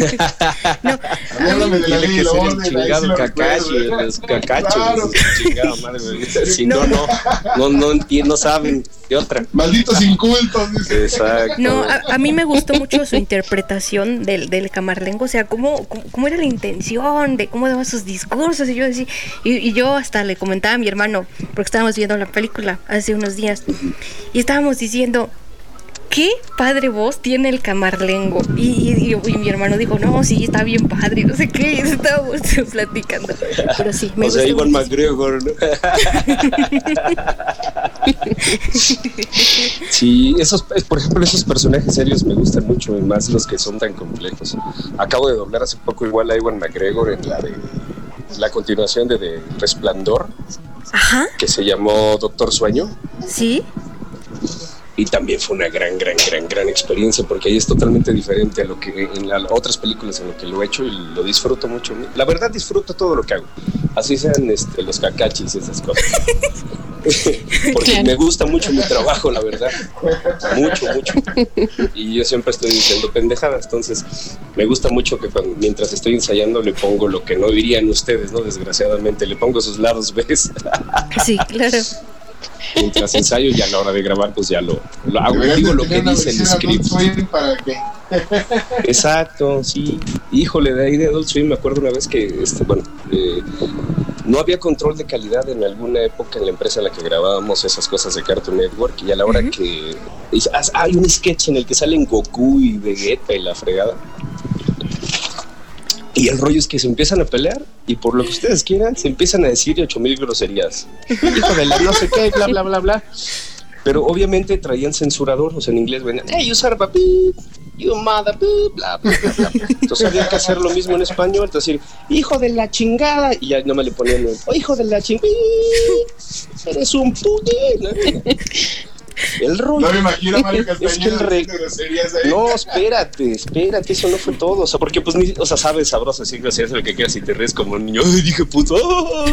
No, Háblame de la ley chingado Kakashi, los cacachos, madre. [LAUGHS] Si no, no, no, no entiendo, no saben de otra. Malditos incultos, dice. Exacto. No, a, a mí me gustó mucho su interpretación del, del camarlengo, o sea, cómo, cómo, era la intención, de cómo daba sus discursos, y yo decía, y, y yo hasta le comentaba a mi hermano, porque estábamos viendo la película hace unos días, y estábamos diciendo, qué padre voz tiene el camarlengo, y, y, y- y mi hermano dijo, no, sí, está bien padre, no sé qué, [LAUGHS] estábamos [LAUGHS] platicando, pero sí, me O sea, gustó Iwan mucho. McGregor. ¿no? [LAUGHS] sí, esos, por ejemplo, esos personajes serios me gustan mucho, y más los que son tan complejos. Acabo de doblar hace poco igual a Iwan McGregor en la de la continuación de, de Resplandor, Ajá, que se llamó Doctor Sueño. sí, Y también fue una gran, gran, gran, gran experiencia porque ahí es totalmente diferente a lo que en las otras películas en lo que lo he hecho y lo disfruto mucho. La verdad disfruto todo lo que hago. Así sean este, los cacachis y esas cosas. [LAUGHS] porque Claro. me gusta mucho mi trabajo, la verdad. Mucho, mucho. Y yo siempre estoy diciendo pendejadas. Entonces me gusta mucho que cuando- mientras estoy ensayando le pongo lo que no dirían ustedes, ¿no? Desgraciadamente le pongo sus lados, ¿ves? sí, claro. Mientras ensayo y a la hora de grabar pues ya lo, lo hago, digo lo que dice el script. Swim para que [LAUGHS] Exacto, sí. Híjole, de ahí de Adult Swim me acuerdo una vez que, este, bueno, eh, no había control de calidad en alguna época en la empresa en la que grabábamos esas cosas de Cartoon Network y a la hora que y- ah, hay un sketch en el que salen Goku y Vegeta y la fregada. Y el rollo es que se empiezan a pelear y por lo que ustedes quieran se empiezan a decir ocho mil groserías. Hijo de la no sé qué, bla, bla, bla, bla. Pero obviamente traían censurador, o sea, en inglés venían, hey, you son of a beep, you mother beep, bla, bla, bla, bla. Entonces había que hacer lo mismo en español, es decir, hijo de la chingada, y ya no me le ponían, oh, hijo de la chingada, eres un puti. El rollo. no me imagino a Mario [LAUGHS] Es que el Castañeda re- groserías ahí. No, espérate, espérate, eso no fue todo. O sea, porque pues, ni, o sea, sabes, sabroso, así que haces lo que quieras y te ríes como un niño. Ay, dije puto. [LAUGHS]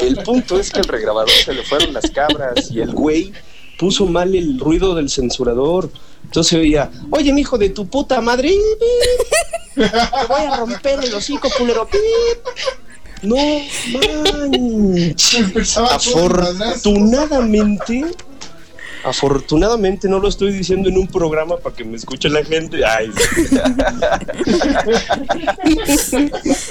El punto es que el regrabador se le fueron las cabras y el güey puso mal el ruido del censurador. Entonces oía, oye, mi hijo de tu puta madre, te voy a romper el hocico, culero. No manches. Afortunadamente, afortunadamente no lo estoy diciendo en un programa para que me escuche la gente. Ay.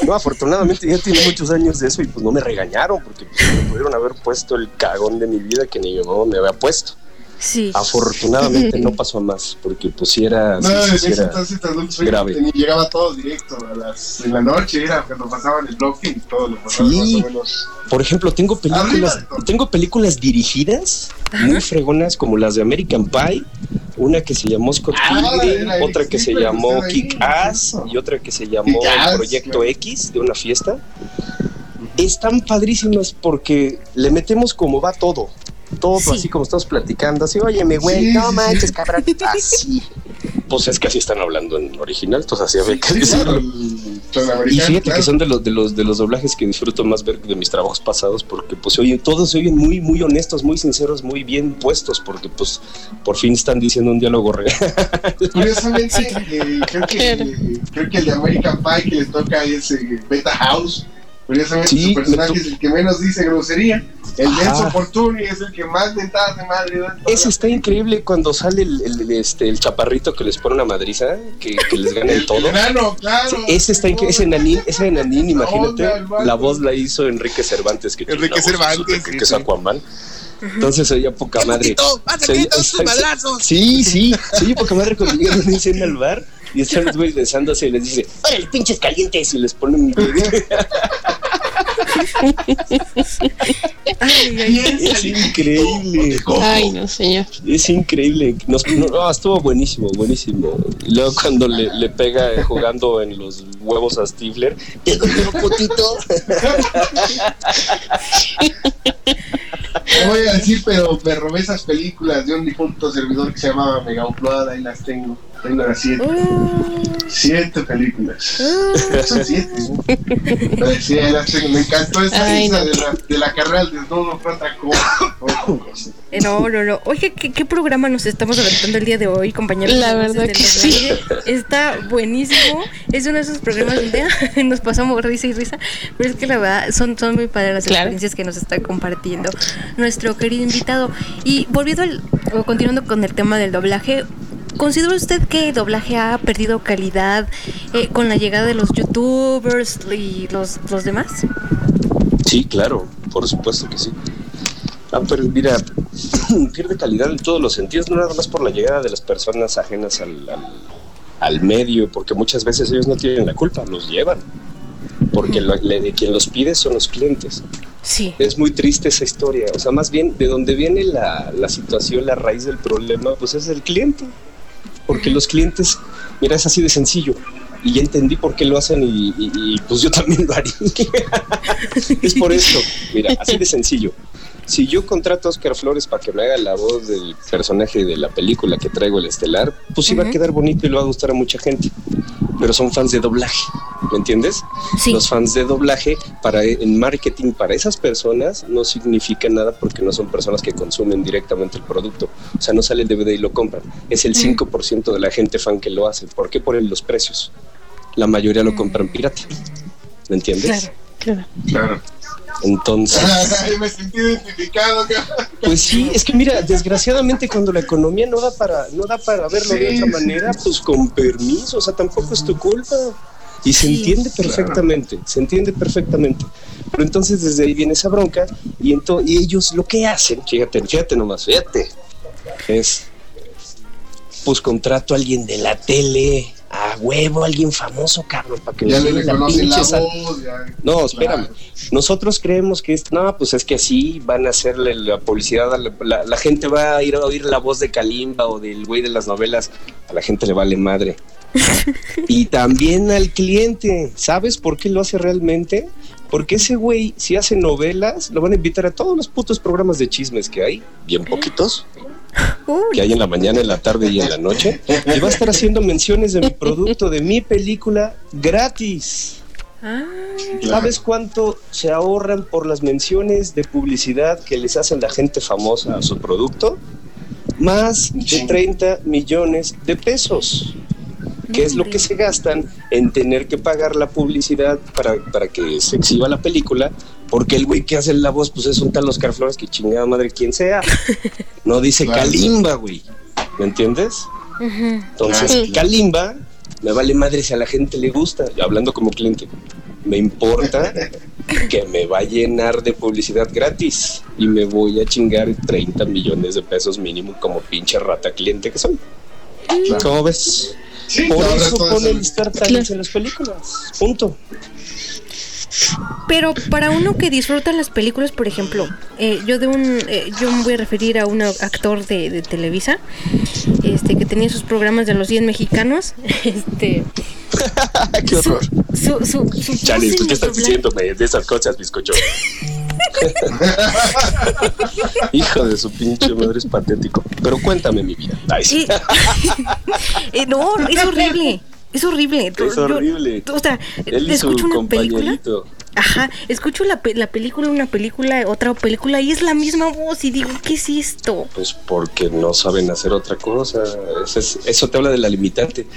No, afortunadamente ya tiene muchos años de eso y pues no me regañaron porque pues, me pudieron haber puesto el cagón de mi vida que ni mamá me había puesto. Sí. Afortunadamente no [LAUGHS] pasó a más porque pues si era, No, sí, sí, grave. tenía- llegaba todo directo a las, en la noche, era cuando pasaban el bloque y todo lo pasaban Sí. más o menos. Por ejemplo, tengo películas, tengo películas dirigidas muy fregonas como las de American Pie, una que se llamó Scott Ah, Pilgrim, era otra que se llamó que Kick Ass y otra que se llamó Proyecto claro. X de una fiesta. Están padrísimas porque le metemos como va todo. Todo Sí. así como estamos platicando, así, óyeme, güey, Sí, no manches, cabrón. [LAUGHS] Así. Pues es que así están hablando en original, entonces así había que Sí, claro, Y fíjate claro. que son de los, de los de los doblajes que disfruto más ver de mis trabajos pasados porque pues se oyen, todos se oyen muy, muy honestos, muy sinceros, muy bien puestos, porque pues por fin están diciendo un diálogo real. [LAUGHS] Curiosamente, eh, creo, que, creo que el de American Pie que le toca es eh, Beta House. Curiosamente, Sí, su personaje es el que menos dice grosería. El Ajá. Enzo Fortuni es el que más mentadas de madre da. está increíble cuando sale el, el- este, el chaparrito que les pone una madriza, que, que les gana en El todo. enano, claro. Ese está increíble, ese enanín, ese enanín, imagínate, Onda, la voz la hizo Enrique Cervantes, que Enrique voz Cervantes, que, sí, que es sí. Entonces oía poca madre. Se oía- [LAUGHS] se-! Sí, sí, sí, poca madre cuando llegan escena al bar y están los güeyes besándose y les dice, órale, pinches calientes, y les ponen [LAUGHS] Ay, ay, Es increíble. Ay, no, señor. Es increíble. Nos- no, no, estuvo buenísimo, buenísimo. Y luego cuando le, le pega eh, jugando en los huevos a Stifler, te un putito. No voy a decir, pero me robé esas películas de un difunto servidor que se llamaba Mega Upload, ahí las tengo. Tengo las siete. Uh, Siete películas. uh. Son siete. Me encantó esa Ay, esa no. de, la, de la carrera al desnudo. Eh, No, no, no. Oye, ¿qué, qué programa nos estamos aventando el día de hoy, compañeros? La verdad del que sí. Doblaje? Está buenísimo. Es uno de esos programas donde [LAUGHS] nos pasamos risa y risa. Pero es que la verdad son, son muy padres las Claro. experiencias que nos está compartiendo nuestro querido invitado. Y volviendo al, o continuando con el tema del doblaje. ¿Considera usted que el doblaje ha perdido calidad eh, con la llegada de los youtubers y los, los demás? Sí, claro, por supuesto que sí. Ah, pero mira, [CLEARS THROAT] pierde calidad en todos los sentidos, no nada más por la llegada de las personas ajenas al, al, al medio, porque muchas veces ellos no tienen la culpa, los llevan. Porque lo- le- quien los pide son los clientes. Sí. Es muy triste esa historia. O sea, más bien, de donde viene la, la situación, la raíz del problema, pues es el cliente. Porque los clientes, mira, es así de sencillo. Y ya entendí por qué lo hacen y, y- y, pues yo también lo haría. [LAUGHS] es por esto. Mira, así de sencillo. Si yo contrato a Oscar Flores para que me haga la voz del personaje de la película que traigo el estelar, pues sí va a quedar bonito y le va a gustar a mucha gente. Pero son fans de doblaje, ¿me entiendes? Sí. Los fans de doblaje para en marketing para esas personas no significa nada porque no son personas que consumen directamente el producto. O sea, no sale el DVD y lo compran. Es el 5% de la gente fan que lo hace. ¿Por qué? Por los precios. La mayoría lo compran pirata. ¿Me entiendes? Claro. Claro. Claro. Entonces, [LAUGHS] Ay, me sentí identificado. pues sí, es que mira, desgraciadamente cuando la economía no da para no da para verlo de otra sí. manera, pues con permiso, o sea, tampoco es tu culpa. Y se entiende claro. perfectamente, se entiende perfectamente. Pero entonces desde ahí viene esa bronca y, y ellos lo que hacen, fíjate, fíjate nomás, fíjate, es pues contrato a alguien de la tele, a huevo, alguien famoso, cabrón, para que Ya nos le la voz. ya. no, espérame. Claro. Nosotros creemos que es, no, pues es que así van a hacerle la publicidad, a la, la- la gente va a ir a oír la voz de Kalimba o del güey de las novelas, a la gente le vale madre. [LAUGHS] y también al cliente, ¿sabes por qué lo hace realmente? Porque ese güey, si hace novelas, lo van a invitar a todos los putos programas de chismes que hay, bien poquitos, [LAUGHS] que hay en la mañana, en la tarde y en la noche, y va a estar haciendo menciones de mi producto, de mi película, gratis. ah, ¿Sabes cuánto se ahorran por las menciones de publicidad que les hacen la gente famosa a su producto? Más de 30 millones de pesos. que es lo que se gastan en tener que pagar la publicidad para, para que se exhiba la película, porque el güey que hace la voz, pues es un tal Oscar Flores que chingada madre quien sea. [LAUGHS] No dice Claro. Kalimba, güey. ¿Me entiendes? ujú. Entonces, Sí. Kalimba, me vale madre si a la gente le gusta, yo hablando como cliente. Me importa [LAUGHS] que me va a llenar de publicidad gratis y me voy a chingar 30 millones de pesos mínimo como pinche rata cliente que soy. Claro. ¿Cómo ves? Sí, Por eso todo pone eso- el Star Talents en las películas. Punto. Pero para uno que disfruta las películas, por ejemplo, eh, yo de un, eh, yo me voy a referir a un actor de, de Televisa, este, que tenía sus programas de los 100 mexicanos, [LAUGHS] este, [LAUGHS] Qué su, horror. su, su, su Chale, voz ¿tú qué estás doblaje- diciéndome de esas cosas, bizcocho? [LAUGHS] Hijo de su pinche madre, es patético. Pero cuéntame mi vida. Eh, no, es horrible. Es horrible. Es Yo- horrible. o sea, Él escucho una película. Ajá, escucho la, pe- la película, una película, otra película y es la misma voz y digo, ¿qué es esto? Pues porque no saben hacer otra cosa. Eso, es- eso te habla de la limitante.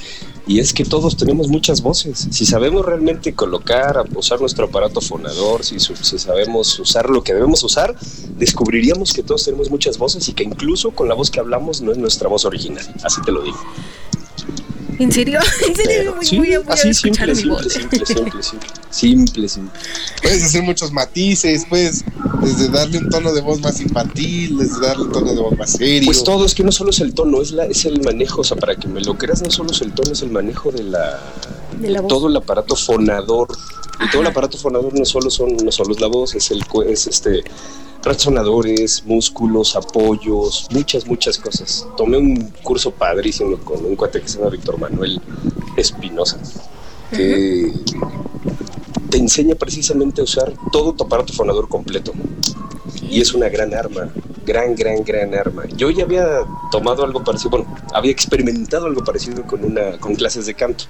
Y es que todos tenemos muchas voces. Si sabemos realmente colocar, usar nuestro aparato fonador, si, si sabemos usar lo que debemos usar, descubriríamos que todos tenemos muchas voces y que incluso con la voz que hablamos no es nuestra voz original. Así te lo digo. ¿En serio? [LAUGHS] ¿En serio? Pero, Voy, sí, voy a, voy a así escuchar simple, mi voz. simple, simple, simple, simple. [LAUGHS] Simple, simple. Puedes hacer muchos matices, puedes desde darle un tono de voz más infantil, desde darle un tono de voz más serio. Pues todo, es que no solo es el tono, es, la, es el manejo, o sea, para que me lo creas, no solo es el tono, es el manejo de la... De la voz. todo el aparato fonador Y todo el aparato fonador no solo son, no solo es la voz, es el es este resonadores, músculos, apoyos, muchas, muchas cosas. Tomé un curso padrísimo con un cuate que se llama Víctor Manuel Espinosa, que te enseña precisamente a usar todo tu aparato fonador completo. Y es una gran arma, gran, gran, gran arma. Yo ya había tomado algo parecido, bueno, había experimentado algo parecido con, una, con clases de canto.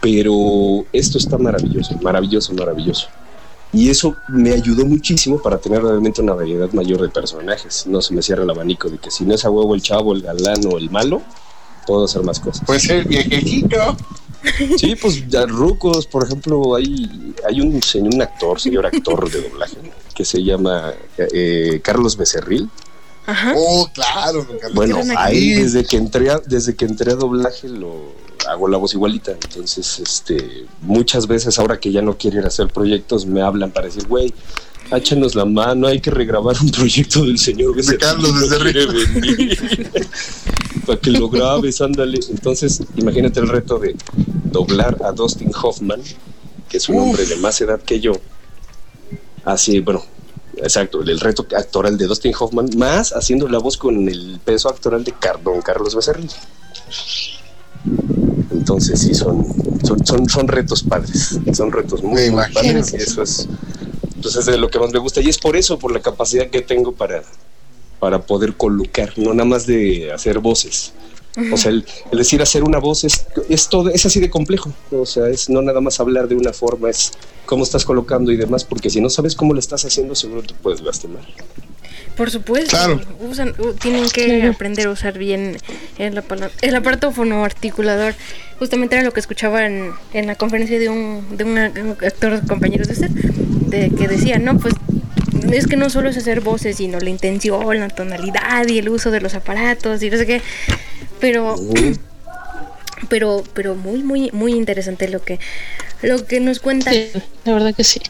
Pero esto está maravilloso, maravilloso, maravilloso. Y eso me ayudó muchísimo para tener realmente una variedad mayor de personajes. No se me cierra el abanico de que si no es a huevo el chavo, el galán o el malo, puedo hacer más cosas. Pues el viejecito. Sí, pues ya rucos, por ejemplo, hay, hay un señor, un actor, señor actor de doblaje, que se llama eh, Carlos Becerril. Oh, claro. Bueno, ahí desde que entré a, desde que entré a doblaje lo hago la voz igualita. Entonces, este, muchas veces ahora que ya no quieren hacer proyectos me hablan para decir, güey, échanos la mano, hay que regrabar un proyecto del señor de Carlos Becerril. [LAUGHS] para que lo grabes, ándale. Entonces, imagínate el reto de doblar a Dustin Hoffman, que es un hombre de más edad que yo. Así, bueno, exacto, el reto actoral de Dustin Hoffman, más haciendo la voz con el peso actoral de Cardón Carlos Becerril. Entonces sí, son, son, son, retos padres, son retos muy, muy padres y eso es, pues es de lo que más me gusta y es por eso, por la capacidad que tengo para, para poder colocar, no nada más de hacer voces. O sea, el, decir hacer una voz es, es, todo, es así de complejo. O sea, es no nada más hablar de una forma, es cómo estás colocando y demás, porque si no sabes cómo lo estás haciendo, seguro te puedes lastimar. Por supuesto. Usan, tienen que aprender a usar bien el, el aparato fonoarticulador. Justamente era lo que escuchaba en, la conferencia de un, de un actor compañero de usted, de que decía, no, pues es que no solo es hacer voces, sino la intención, la tonalidad y el uso de los aparatos y no sé qué. Pero, [CLEARS THROAT] pero, pero muy, muy, muy interesante lo que, lo que nos cuenta. la verdad que sí.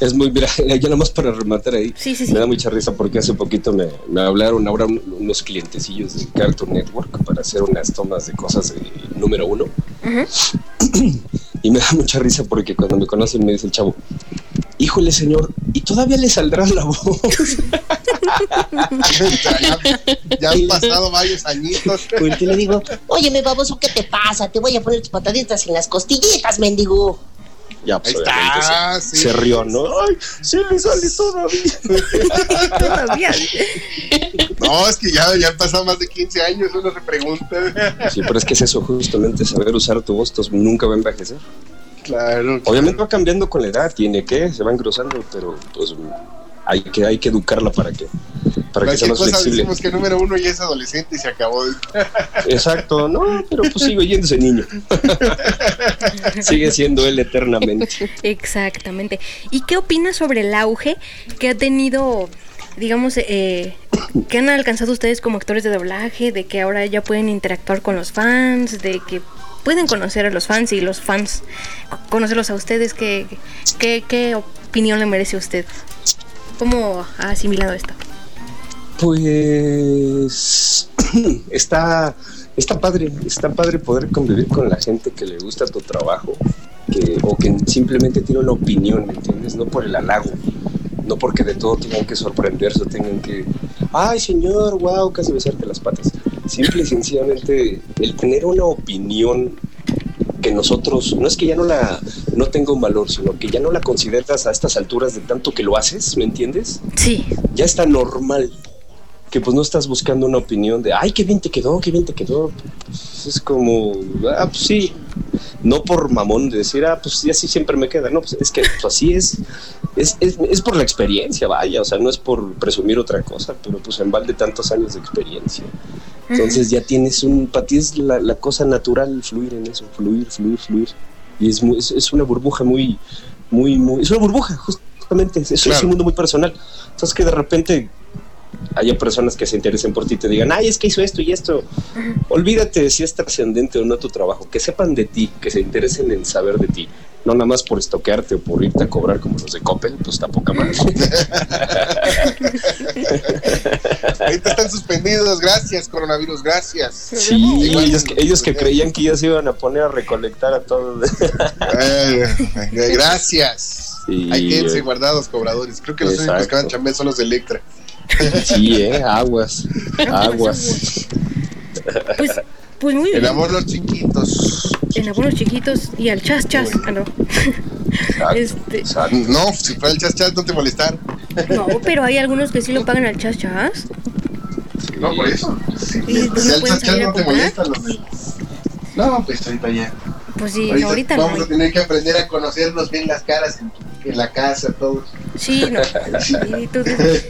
Es muy, mira, [LAUGHS] ya nada más para rematar ahí. Me da mucha risa porque hace poquito me, me hablaron ahora unos clientecillos de Cartoon Network para hacer unas tomas de cosas de número uno. [CLEARS THROAT] y me da mucha risa porque cuando me conocen me dice el chavo, híjole señor, ¿y todavía le saldrá la voz? [LAUGHS] ya, han pasado varios añitos. [LAUGHS] Pues le digo, oye, me baboso, ¿qué te pasa? Te voy a poner tus pataditas en las costillitas, mendigo. Ya, pues está, se, rió, ¿no? Ay, sí le sale todavía. [LAUGHS] todavía. No, es que ya, ya han pasado más de 15 años, uno se pregunta. Sí, pero es que es eso, justamente saber usar tu voz, nunca va a envejecer. Claro. Obviamente va cambiando con la edad, tiene que, se va engrosando, pero pues hay que, hay que educarla para que, para que sea más flexible. decimos que número uno ya es adolescente y se acabó. Exacto, no, pero pues sigo yendo ese niño. [LAUGHS] Sigue siendo él eternamente. Exactamente. ¿Y qué opinas sobre el auge que ha tenido, digamos, eh, que han alcanzado ustedes como actores de doblaje, de que ahora ya pueden interactuar con los fans, de que pueden conocer a los fans y los fans conocerlos a ustedes? ¿Qué, qué, qué opinión le merece a usted? ¿Cómo ha asimilado esto? Pues [CLEARS THROAT] está, está padre, está padre poder convivir con la gente que le gusta tu trabajo, que, o que simplemente tiene una opinión, ¿me entiendes? No por el halago, no porque de todo tengan que sorprenderse o tengan que, ay señor, wow, casi besarte las patas. Simple y sencillamente el tener una opinión que nosotros, no es que ya no la, no tenga un valor, sino que ya no la consideras a estas alturas de tanto que lo haces, ¿me entiendes? Sí. Ya está normal que pues no estás buscando una opinión de, ay, qué bien te quedó, qué bien te quedó. Pues, es como, ah, pues sí, no por mamón de decir, ah, pues sí, así siempre me queda, no, pues es que pues, así es, es, es, es, por la experiencia, vaya, o sea, no es por presumir otra cosa, pero pues en balde tantos años de experiencia. Entonces ya tienes un, para ti es la, cosa natural fluir en eso, fluir, fluir, fluir. Y es, muy, es, una burbuja muy, muy, muy, es una burbuja, justamente, es, es un mundo muy personal. Entonces que de repente haya personas que se interesen por ti y te digan, ay, es que hizo esto y esto. Olvídate si es trascendente o no tu trabajo, que sepan de ti, que se interesen en saber de ti. No nada más por estoquearte o por irte a cobrar como los de Coppel, pues está poca madre. Ahorita están suspendidos, gracias, coronavirus, gracias. Sí, Igual- ellos, que- ellos que creían que ya se iban a poner a recolectar a todos. Gracias. Sí, Hay quédense eh. guardados cobradores. Creo que los únicos Exacto. que van a chambear son los de Electra. Sí, eh, aguas, aguas. Pues, pues muy El bien. amor los chiquitos. En abonos chiquitos y al chas chas. Ah, no. Exacto, Este-. No, si fuera el chas chas no te molestar. No, pero hay algunos que sí lo pagan al chas chas. No, por eso. Si, ¿Y si tú no chas chas no te molestan los de... No, pues ahorita ya. Pues sí, ahorita, ahorita no. vamos a tener que aprender a conocernos bien las caras en, en la casa, todos. Sí, no. Sí, tú dices-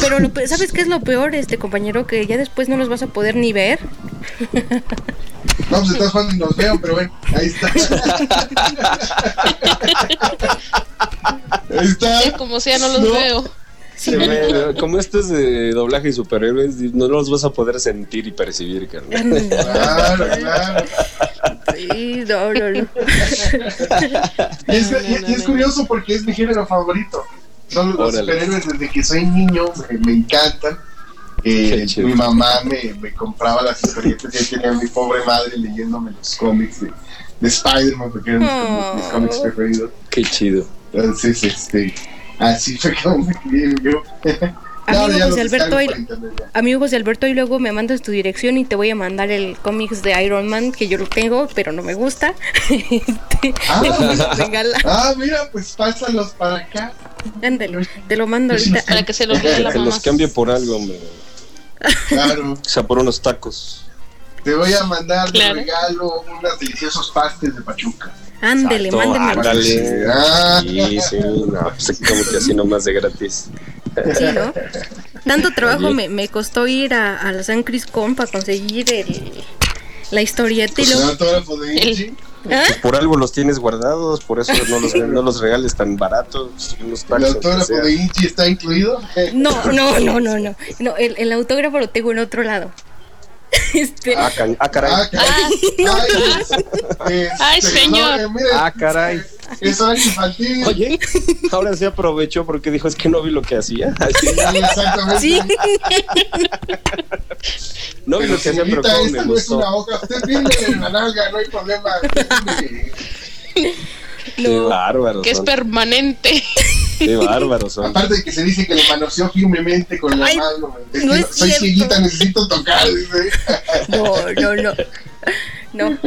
Pero lo pe- ¿sabes qué es lo peor, este compañero? Que ya después no los vas a poder ni ver. [LAUGHS] No, pues de todas formas nos veo, pero bueno, ahí está. [LAUGHS] ahí está. Como sea, no los No. veo. Ve, [LAUGHS] como esto es de doblaje y superhéroes, no los vas a poder sentir y percibir, carnal. Claro, claro. Sí, no, [LAUGHS] no, no. Y es, y- y es curioso porque es mi género favorito. Son los Órale. superhéroes desde que soy niño, me, me encantan. Eh, mi mamá me, me compraba las historietas y tenía a mi pobre madre leyéndome los cómics de, de Spider-Man porque eran mis, cómics- mis cómics preferidos. Qué chido. Entonces, este, así fue como me crié yo. [LAUGHS] Ahora ya José Alberto, ya. Amigo José Alberto, y luego me mandas tu dirección y te voy a mandar el cómics de Iron Man, que yo lo tengo, pero no me gusta. [LAUGHS] Este, Ah. Ah, mira, pues pásalos para acá. Ándale, te lo mando ahorita. Para que se los lea la Que mamá. los cambie por algo, hombre. Claro. [LAUGHS] O sea, por unos tacos. Te voy a mandar de Claro. regalo unos deliciosos pastes de Pachuca. Ándele, Exacto, mándenme. ándale. Ah. Sí, sí, no, pues como que así nomás de gratis. Sí, ¿no? Tanto trabajo me, me costó ir a, a la San Criscón para conseguir el, la historieta y Pues luego... ¿Ah? Por algo los tienes guardados, por eso no los, no los regales tan baratos. Unos El autógrafo de Ichi está incluido. No, no, no, no, no. no el, el autógrafo lo tengo en otro lado. [LAUGHS] Este, Ah, ah, caray. Ah, caray. Ay, este, Ay, señor. no, eh, mire, Ah, caray. Es hora infantil. Oye, [LAUGHS] ahora se aprovechó porque dijo, es que no vi lo que hacía. [LAUGHS] Así, Sí, exactamente. sí, no vi Pero lo que hacía, pero cómo esta me no es una gustó. hoja. Usted en la nalga, no hay problema. Qué bárbaros Que es permanente. Qué [LAUGHS] bárbaros son. Aparte de que se dice que le manoseó firmemente con la Ay, mano. Es no que es soy cieguita, necesito tocar. No, no, no. No.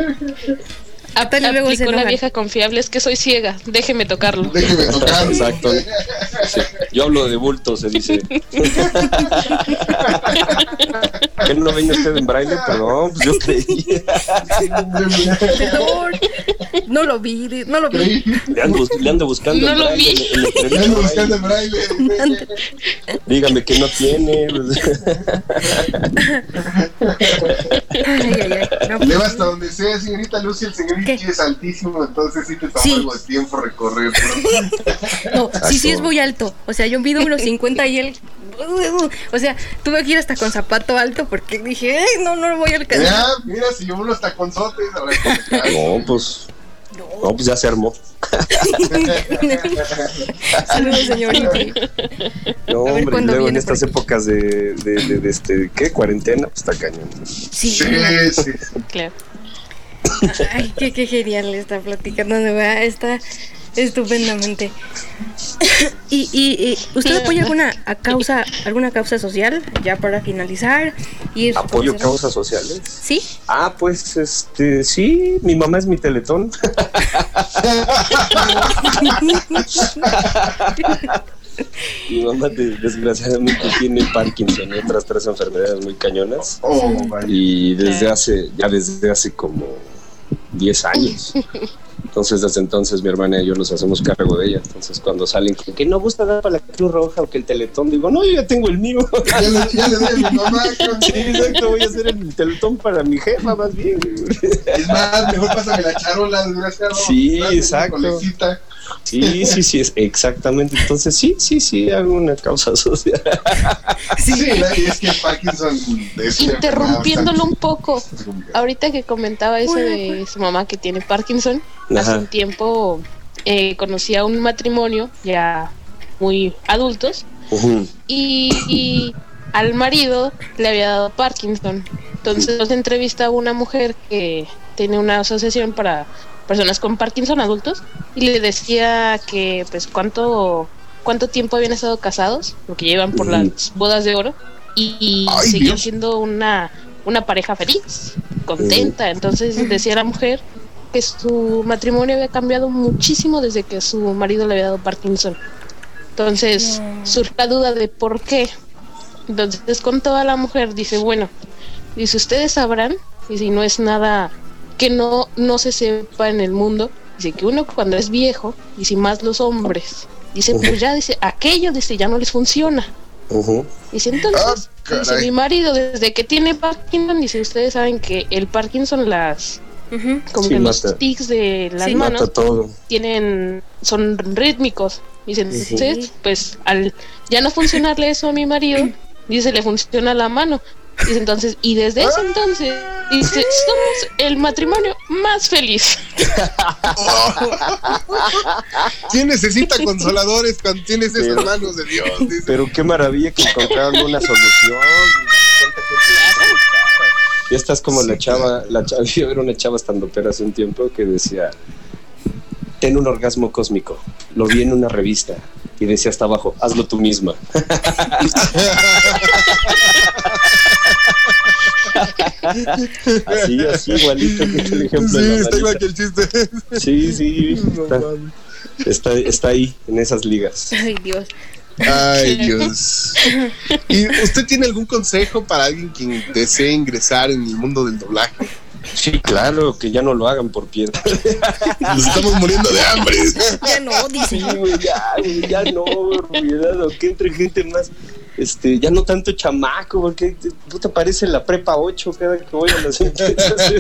Aparte luego se Aplicó la enojan. vieja confiable, es que soy ciega, déjeme tocarlo. Déjeme tocar. Exacto. Sí, Yo hablo de bulto, se dice. ¿Qué no venía usted en braille? Perdón, pues yo creí. Perdón. No lo vi, no lo vi. [LAUGHS] Le ando, le ando buscando No lo braille, vi. en- en el Ando buscando en braille. braille. Dígame que no tiene. Ay, ay, ay. No, Le va hasta donde sea, señorita Lucy, el señor es altísimo, entonces sí te toma Sí. algo de tiempo recorrer. No, [LAUGHS] sí, sí es muy alto. O sea, yo mido unos 50 y él. [LAUGHS] O sea, tuve que ir hasta con zapato alto porque dije, "Ay, no, no lo voy a alcanzar. Ya, mira, si yo unos taconzotes, ahora No, pues. No, pues ya se armó. [LAUGHS] Saludos, señorita. No, ver hombre, luego en estas épocas de, de, de, de este, ¿qué? Cuarentena, pues está cañón. Sí. Sí, sí. Claro. Ay, qué, qué genial está platicando, está estupendamente. [COUGHS] ¿Y, y, y usted apoya alguna a causa, alguna causa social? Ya para finalizar. Ir ¿Apoyo causas sociales? ¿Sí? Ah, pues, este, sí, mi mamá es mi teletón. [LAUGHS] mi mamá de- desgraciadamente tiene Parkinson y otras tres enfermedades muy cañonas. Oh. Y desde hace, ya desde hace como 10 años. [LAUGHS] Entonces, desde entonces mi hermana y yo nos hacemos cargo de ella. Entonces, cuando salen que no gusta dar para la Cruz Roja o que el Teletón, digo, no, yo ya tengo el mío. [LAUGHS] Ya le, ya le doy a mi mamá. con- Sí, exacto, voy a hacer el Teletón para mi jefa, más bien. Es más, mejor pásame la charola, desgraciado. Sí, exacto. Sí, sí, sí, es exactamente. Entonces, sí, sí, sí, hago una causa social. [LAUGHS] Sí, es que Parkinson es Interrumpiéndolo un poco, ahorita que comentaba eso de su mamá que tiene Parkinson, hace un tiempo eh, conocí a un matrimonio ya muy adultos y, y al marido le había dado Parkinson. Entonces nos entrevista a una mujer que tiene una asociación para personas con Parkinson adultos y le decía que pues cuánto cuánto tiempo habían estado casados, porque llevan por las bodas de oro y, seguían siendo una una pareja feliz, contenta. Entonces decía la mujer que su matrimonio había cambiado muchísimo desde que su marido le había dado Parkinson. Entonces surge la duda de por qué. Entonces con toda la mujer dice, bueno, dice, ustedes sabrán, y si no es nada que no, no se sepa en el mundo, dice que uno cuando es viejo, y si más los hombres, dice, pues ya, dice, aquello, dice, ya no les funciona. Ujú. Dice, entonces, Ah, dice, mi marido desde que tiene Parkinson, dice, ustedes saben que el Parkinson las, Como Sí, que los tics de las Sí. manos Mata todo. tienen son rítmicos dice entonces pues al ya no funcionarle eso a mi marido [CLEARS THROAT] dice le funciona la mano dice entonces y desde ese entonces dice somos el matrimonio más feliz [LAUGHS] ¿Quién necesita consoladores cuando tienes esas manos de Dios? [LAUGHS] Dice. Pero qué maravilla que encontraron una solución. [LAUGHS] ¿Cuánta gente- Ya estás como la chava, la chava, [LAUGHS] yo era una chava estando pero hace un tiempo que decía, ten un orgasmo cósmico. Lo vi en una revista y decía hasta abajo, hazlo tú misma. [LAUGHS] así, así, igualito que el ejemplo. Sí, de la está igual que el chiste. Sí, sí, está, está ahí, en esas ligas. Ay, Dios. Ay, Dios. ¿Y usted tiene algún consejo para alguien que desee ingresar en el mundo del doblaje? Sí, claro, que ya no lo hagan por piedra. Nos estamos muriendo de hambre. Ya no, dice. Sí, güey, ya, güey, ya no, cuidado, que entre gente más, este, ya no tanto chamaco, porque puta parece la prepa 8 cada que voy a las [LAUGHS] empresas.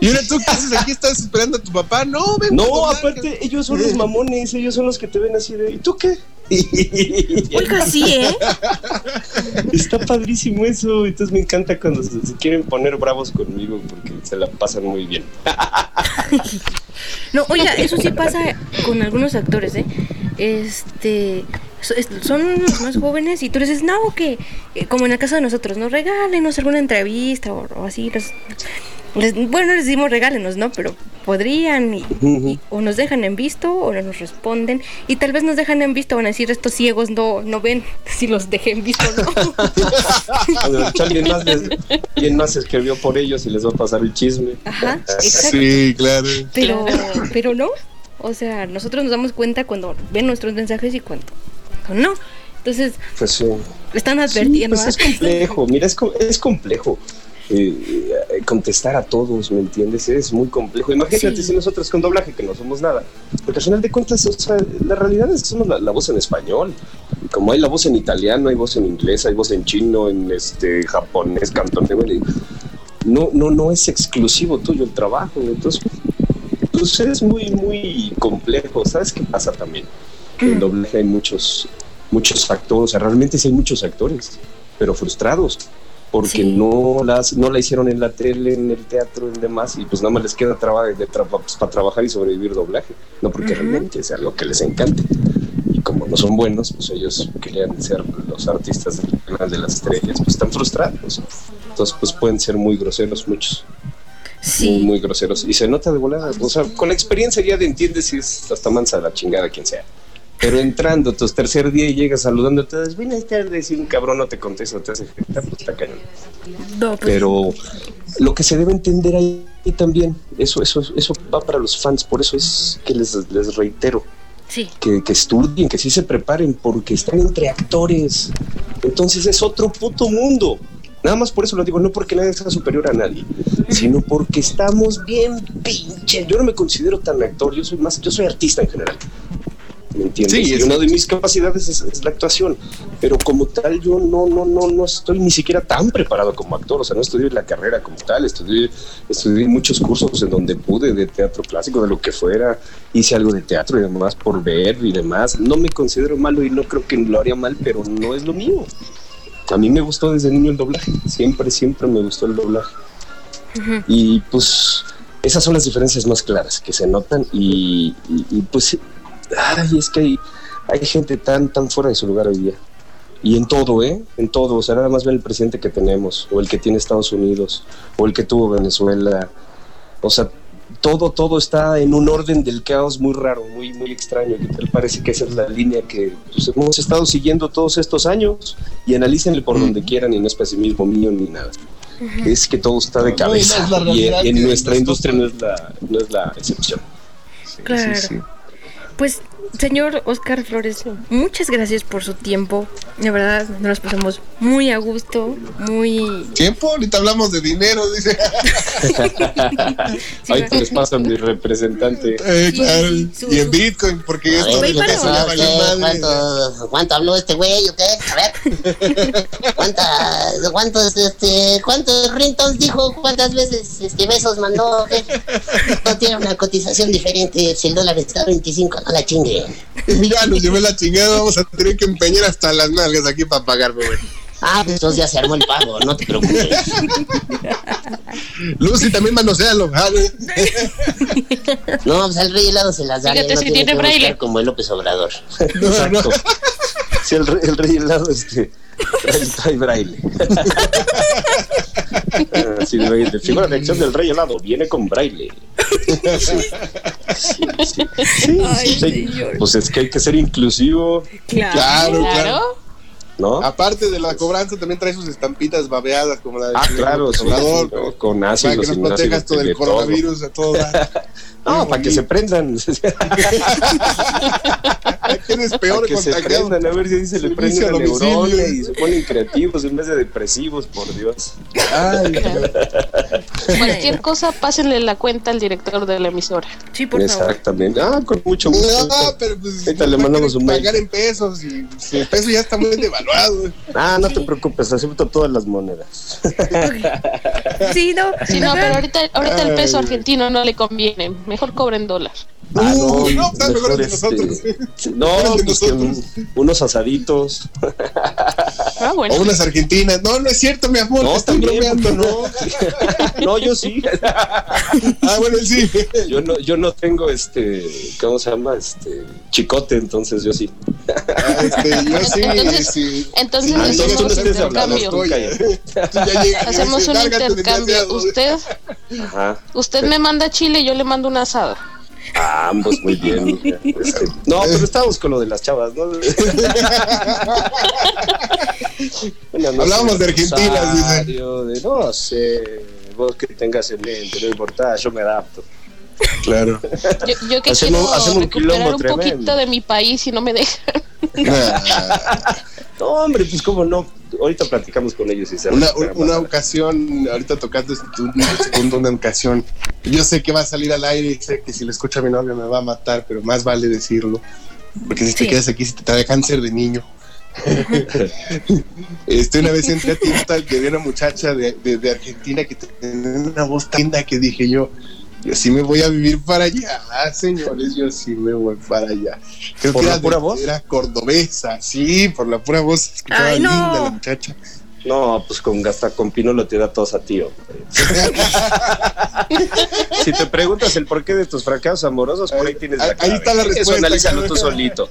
Y ahora tú qué haces aquí, estás esperando a tu papá. No, ven. No, aparte, ellos son los mamones, ellos son los que te ven así de, ¿y tú qué? [LAUGHS] Oiga, sí, ¿eh? [LAUGHS] Está padrísimo eso, entonces me encanta cuando se, se quieren poner bravos conmigo porque se la pasan muy bien. No, oiga, eso sí pasa con algunos actores, ¿eh? Este. so- es- Son los más jóvenes y tú les dices, no, que. eh, Como en el caso de nosotros, ¿no? Regálenos alguna entrevista o, o así. les- les- bueno, les decimos regálenos, ¿no? Pero podrían. y- y- o nos dejan en visto o no nos responden. Y tal vez nos dejan en visto, van a decir, estos ciegos no, no ven [LAUGHS] si los dejé en visto o no. [LAUGHS] A ver, alguien más, les- alguien más escribió por ellos y les va a pasar el chisme. Ajá, [LAUGHS] exacto. Sí, claro. Pero, pero no. O sea, nosotros nos damos cuenta cuando ven nuestros mensajes y cuando, cuando no. Entonces, Pues sí. están Sí, advirtiendo. pues es ¿ah? complejo, mira, es, es complejo. eh, eh, contestar a todos, ¿me entiendes? Es muy complejo. Imagínate Sí. si nosotros con doblaje, que no somos nada. Porque al final de cuentas, o sea, la realidad es que somos la, la voz en español. Como hay la voz en italiano, hay voz en inglés, hay voz en chino, en este japonés, cantonés. No, no, no es exclusivo tuyo el trabajo. Entonces, pues es muy, muy complejo. ¿Sabes qué pasa también? En doblaje hay muchos, muchos actores, o sea, realmente sí hay muchos actores, pero frustrados, porque Sí. no, las, no la hicieron en la tele, en el teatro, en demás, y pues nada más les queda traba, de tra- pues, para trabajar y sobrevivir doblaje, no porque Ujú. realmente sea lo que les encante. Y como no son buenos, pues ellos querían ser los artistas del canal de las estrellas, pues están frustrados. Entonces, pues pueden ser muy groseros muchos Sí, muy groseros. Y se nota de volada. O sea, con la experiencia ya de entiendes si es hasta mansa la chingada quien sea. Pero entrando tu tercer día y llegas saludando a todos, buenas tardes, y un cabrón no te contesta, te hace jetar, pues está cañón. no, pues, Pero lo que se debe entender ahí también, eso, eso, eso va para los fans, por eso es que les, les reitero, sí, que, que estudien, que sí se preparen, porque están entre actores. Entonces es otro puto mundo. Nada más por eso lo digo, no porque nadie sea superior a nadie, sino porque estamos bien pinches. Yo no me considero tan actor, yo soy más, yo soy artista en general. ¿me entiendes? Sí, y una de mis capacidades es, es la actuación, pero como tal yo no, no, no, no estoy ni siquiera tan preparado como actor, o sea, no estudié la carrera como tal, estudié, estudié muchos cursos en donde pude de teatro clásico, de lo que fuera, hice algo de teatro y demás por ver y demás, no me considero malo y no creo que lo haría mal, pero no es lo mío. A mí me gustó desde niño el doblaje, siempre, siempre me gustó el doblaje. Y pues esas son las diferencias más claras que se notan y, y- y, pues ay, es que hay, hay gente tan tan fuera de su lugar hoy día. Y en todo eh en todo o sea nada más ve el presidente que tenemos o el que tiene Estados Unidos o el que tuvo Venezuela. O sea todo todo está en un orden del caos muy raro muy muy extraño que tal parece que esa es la línea que pues, hemos estado siguiendo todos estos años y analícenle por donde quieran y no es pesimismo mío ni nada. Es que todo está de No, y cabeza no es la y, en nuestra industria no es la no es la excepción. Claro. Sí, sí. Pues, señor Oscar Flores, muchas gracias por su tiempo. De verdad, nos pasamos muy a gusto, muy... Tiempo, ahorita hablamos de dinero, dice. Sí, [LAUGHS] Ahí te les pasa mi representante. Eh, Sí, claro. su- y en Bitcoin, porque A esto ver, de lo que pero- se llama ¿qué? la madre. ¿Cuánto, ¿Cuánto habló este güey o qué? A ver. [LAUGHS] ¿Cuántas, cuántos, este, cuántos ringtones dijo? ¿Cuántas veces este, besos mandó? ¿Qué? No tiene una cotización diferente. Si el dólar está a 25, no la chinguen. Ya nos llevé la chingada, vamos a tener que empeñar hasta las nalgas aquí para pagarme, güey. Ah, pues entonces ya se armó el pago, no te preocupes. [LAUGHS] Lucy también manosealo. [LAUGHS] No, pues al rey helado se las daré. Fíjate no si tiene tiene que braille. como el López Obrador. No. Sí, [LAUGHS] el rey, el rey helado este trae, trae braille. [LAUGHS] Sí, de, de figura de acción del rey helado viene con braille. Sí, sí, sí. Sí, Ay, señor. Pues es que hay que ser inclusivo, Claro. Claro, claro. Aparte de la cobranza, también trae sus estampitas babeadas, como la de Ah, claro, sí, sí, con- con ácidos para que nos proteja esto del de todo. coronavirus, de todo. [LAUGHS] No, para que se prendan. [LAUGHS] ¿Quién es peor Para que se prendan, a ver si se le Servicio prende a la neurona y se ponen creativos en vez de depresivos, por Dios. Ay, Cualquier [LAUGHS] cosa, pásenle la cuenta al director de la emisora. Sí, por favor. Exactamente. Ah, con mucho gusto. no, pero pues Ahorita le a mandamos un mail. pagar en pesos y si el peso ya está muy Ah, no te preocupes, acepto todas las monedas. Sí, no. Sí, no, pero ahorita, ahorita el peso argentino no le conviene. Mejor cobren dólar. Ah, no, Uy, no, está mejor mejor nosotros. este, No, pues que nosotros. un- unos asaditos. Ah, bueno. O unas argentinas. No, no es cierto, mi amor, No, están bromeando. ¿por qué no? No, yo sí. [LAUGHS] Ah, bueno, sí. Yo no, yo no tengo este, ¿cómo se llama? Este, chicote, entonces yo sí. Ah, este, yo sí, Entonces- sí. Entonces Ah, entonces hacemos hablando, intercambio. llegas Hacemos un "Lárgate, intercambio. desgraciado". Usted, Ajá. usted me manda chile y yo le mando un asado. Ah, ambos muy bien. Este, no, pero estábamos con lo de las chavas, ¿no? [LAUGHS] Bueno, no Hablábamos de Argentina, dice. De no sé, vos que tengas en mente, no importa, yo me adapto. Claro. Yo, yo que Hacemos- quiero hacemos un recuperar un tremendo. poquito de mi país y no me dejan. [LAUGHS] No, hombre, pues cómo no. Ahorita platicamos con ellos y se Una, una ocasión, ahorita tocando este punto, una ocasión, yo sé que va a salir al aire y sé que si lo escucha mi novia me va a matar, pero más vale decirlo, porque si te quedas aquí, si te trae cáncer de niño. [LAUGHS] este, una vez entré a Tintal que había una muchacha de, de- de Argentina que tenía una voz tan linda que dije yo, yo sí me voy a vivir para allá, [LAUGHS] señores, yo sí me voy para allá. Creo ¿Por que la era, pura de- voz? era cordobesa, sí, por la pura voz, escuchaba Ay, no. linda la muchacha. No, pues con gasta con Pinolo te da tos a ti, hombre. [LAUGHS] si te preguntas el porqué de tus fracasos amorosos, por ahí tienes la Ahí- ahí clave. está la Eso respuesta, analízalo tú solito.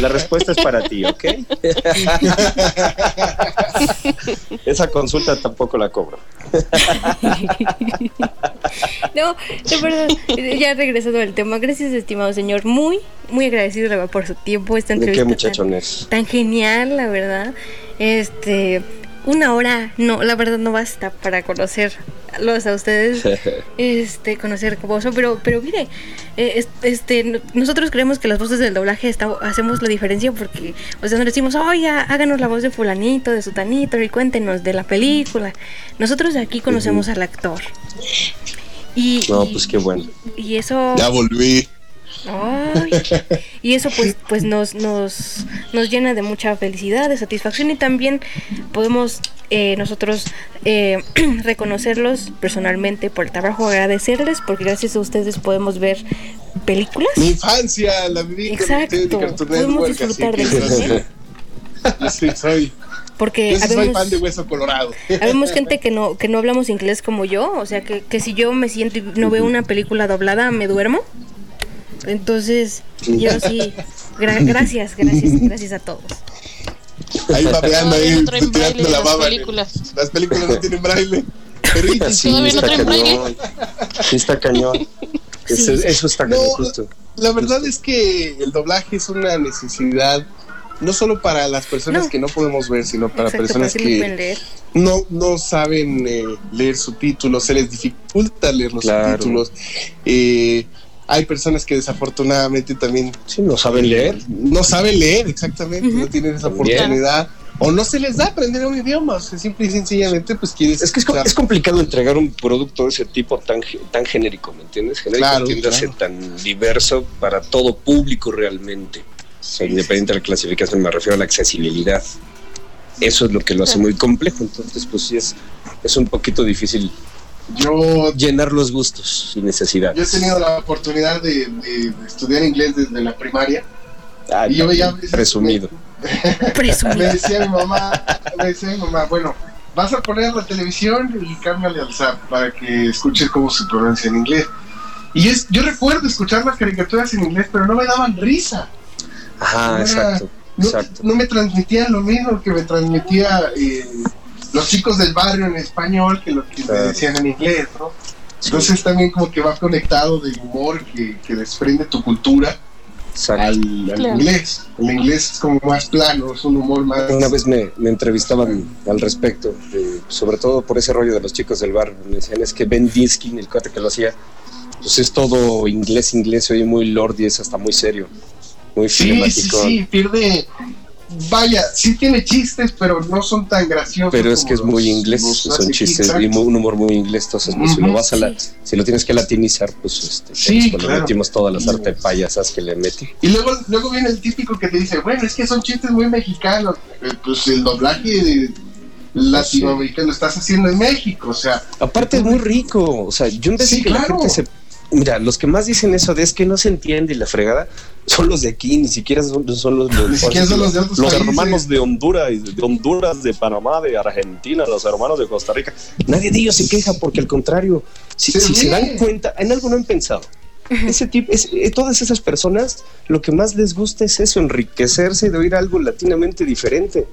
la respuesta es para ti, ¿ok? [LAUGHS] Esa consulta tampoco la cobro. [LAUGHS] No, de verdad, ya regresando al tema, gracias estimado señor, muy, muy agradecido por su tiempo, esta ¿De entrevista qué tan genial, la verdad. Este, una hora, no, la verdad no basta para conocerlos a ustedes, [LAUGHS] este, conocer cómo son, pero, pero mire, eh, es- este, no- nosotros creemos que las voces del doblaje está- hacemos la diferencia porque, o sea, no decimos, oye, háganos la voz de fulanito, de sutanito y cuéntenos de la película. Nosotros aquí conocemos al actor. Y, No, y- pues qué bueno. y eso... Ya volví. Ay, y eso pues pues nos, nos, nos llena de mucha felicidad, de satisfacción y también podemos eh, nosotros eh, [CLEARS THROAT] reconocerlos personalmente por el trabajo, agradecerles porque gracias a ustedes podemos ver películas. Mi infancia la viví Exacto, de podemos disfrutar cine. Yo sí soy, Porque yo soy de Hueso Colorado. habemos gente que no, que no hablamos inglés como yo, o sea que, que si yo me siento y no veo una película doblada, me duermo. Entonces, yo sí, gra- [LAUGHS] gracias, gracias, gracias a todos. Ahí babeando, Todavía ahí no tirando braille la las baba. películas. Las películas no tienen braille. Pero Sí, Todavía no está traen braille. cañón. Sí, está cañón. [LAUGHS] Eso, eso está No, cañón, justo. la verdad es que el doblaje es una necesidad no solo para las personas No. que no podemos ver, sino para Exacto, personas para que no no, no saben eh, leer subtítulos, se les dificulta leer los Claro. subtítulos. Eh, hay personas que desafortunadamente también Sí, no saben leer. no saben leer, exactamente, no tienen esa oportunidad. O no se les da aprender un idioma, o sea, simple y sencillamente, pues quieres. Es que es, complicado entregar un producto de ese tipo tan, ge- tan genérico, ¿me entiendes? Genérico Claro, entiéndase claro. tan diverso para todo público realmente. Sea, independiente de la clasificación, me refiero a la accesibilidad. Eso es lo que lo hace muy complejo. Entonces, pues sí, es, es un poquito difícil Yo llenar los gustos y necesidades. Yo he tenido la oportunidad de, de- de estudiar inglés desde la primaria. Ah, y yo veía a veces- [LAUGHS] presumido. Me Presumido. decía mi mamá, me decía mi mamá, bueno, vas a poner la televisión y cámbiale al zap para que escuches cómo se pronuncia en inglés. Y es, yo recuerdo escuchar las caricaturas en inglés, pero no me daban risa. Ajá, No era- exacto. No, Exacto. no me transmitían lo mismo que me transmitía eh, los chicos del barrio en español que lo que me Claro. decían en inglés, ¿no? Sí, Entonces también como que va conectado del humor que, que desprende tu cultura al, al Claro. inglés. El inglés es como más plano, es un humor más... Una vez me, me entrevistaban al respecto, de- sobre todo por ese rollo de los chicos del bar. Me decían, es que Ben Diskin, el cuate que lo hacía, pues es todo inglés, inglés, se oye muy lord y es hasta muy serio, muy Sí, sí, cinemático. sí, pierde... Vaya, sí tiene chistes, pero no son tan graciosos. Pero es que es muy los- inglés, los son chistes y un humor muy inglés. Entonces, pues, si lo vas a la, sí. si lo tienes que latinizar, pues este, Sí, pues, claro. metimos todas las arte payasas que le mete. Y luego, luego viene el típico que te dice, bueno, es que son chistes muy mexicanos. Eh, Pues el doblaje de latinoamericano lo estás haciendo en México, o sea, Aparte es muy rico, o sea, yo de Sí, que la gente se... Mira, los que más dicen eso de es que no se entiende y la fregada son los de aquí, ni siquiera son, son los, los, Ni siquiera son los de otros países. hermanos de Honduras, y de Honduras, de Panamá, de Argentina, los hermanos de Costa Rica. Nadie de ellos se queja porque al contrario, si, Se si se dan cuenta, en algo no han pensado. Ese tipo, es, eh, todas esas personas, lo que más les gusta es eso, enriquecerse de oír algo latinamente diferente.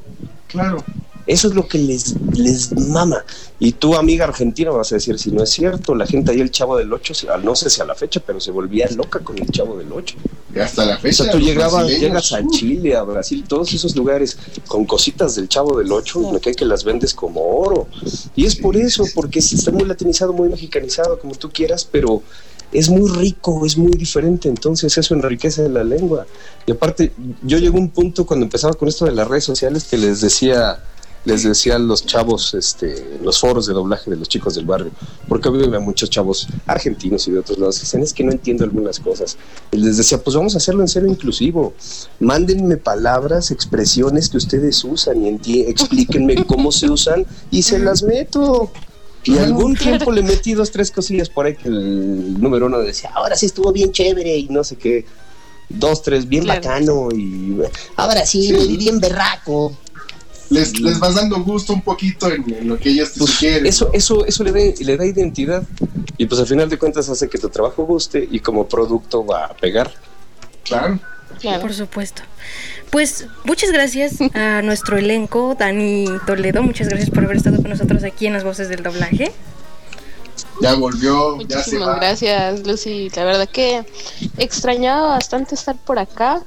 claro. Eso es lo que les, les mama. Y tú, amiga argentina, vas a decir si no es cierto. La gente ahí, el chavo del 8, no sé si a la fecha, pero se volvía loca con el chavo del 8. Y hasta la O fecha. sea, tú llegabas, llegas a Chile, a Brasil, todos esos lugares con cositas del chavo del 8, y me cae que las vendes como oro. Y es por eso, porque está muy latinizado, muy mexicanizado, como tú quieras, pero es muy rico, es muy diferente, entonces eso enriquece la lengua. Y aparte, yo llegué a un punto cuando empezaba con esto de las redes sociales que les decía, les decía a los chavos, este, los foros de doblaje de los chicos del barrio, porque obviamente a muchos chavos argentinos y de otros lados que dicen, es que no entiendo algunas cosas. Y les decía, pues vamos a hacerlo en serio inclusivo. Mándenme palabras, expresiones que ustedes usan y explíquenme cómo se usan y se las meto. Y algún tiempo le metí dos, tres cosillas por ahí que el número uno decía, ahora sí estuvo bien chévere y no sé qué. Dos, tres, bien Claro. bacano y Ahora sí, Sí. bien berraco. Les, les vas dando gusto un poquito en, en lo que ellos te pues, sugieren. eso, ¿no? eso, eso le, da, le da identidad y pues al final de cuentas hace que tu trabajo guste y como producto va a pegar. Claro. Claro. Por supuesto. Pues muchas gracias a [LAUGHS] nuestro elenco, Dani Toledo, muchas gracias por haber estado con nosotros aquí en las voces del doblaje. Ya volvió, ya se Muchísimas va. gracias, Lucy. La verdad que extrañaba bastante estar por acá.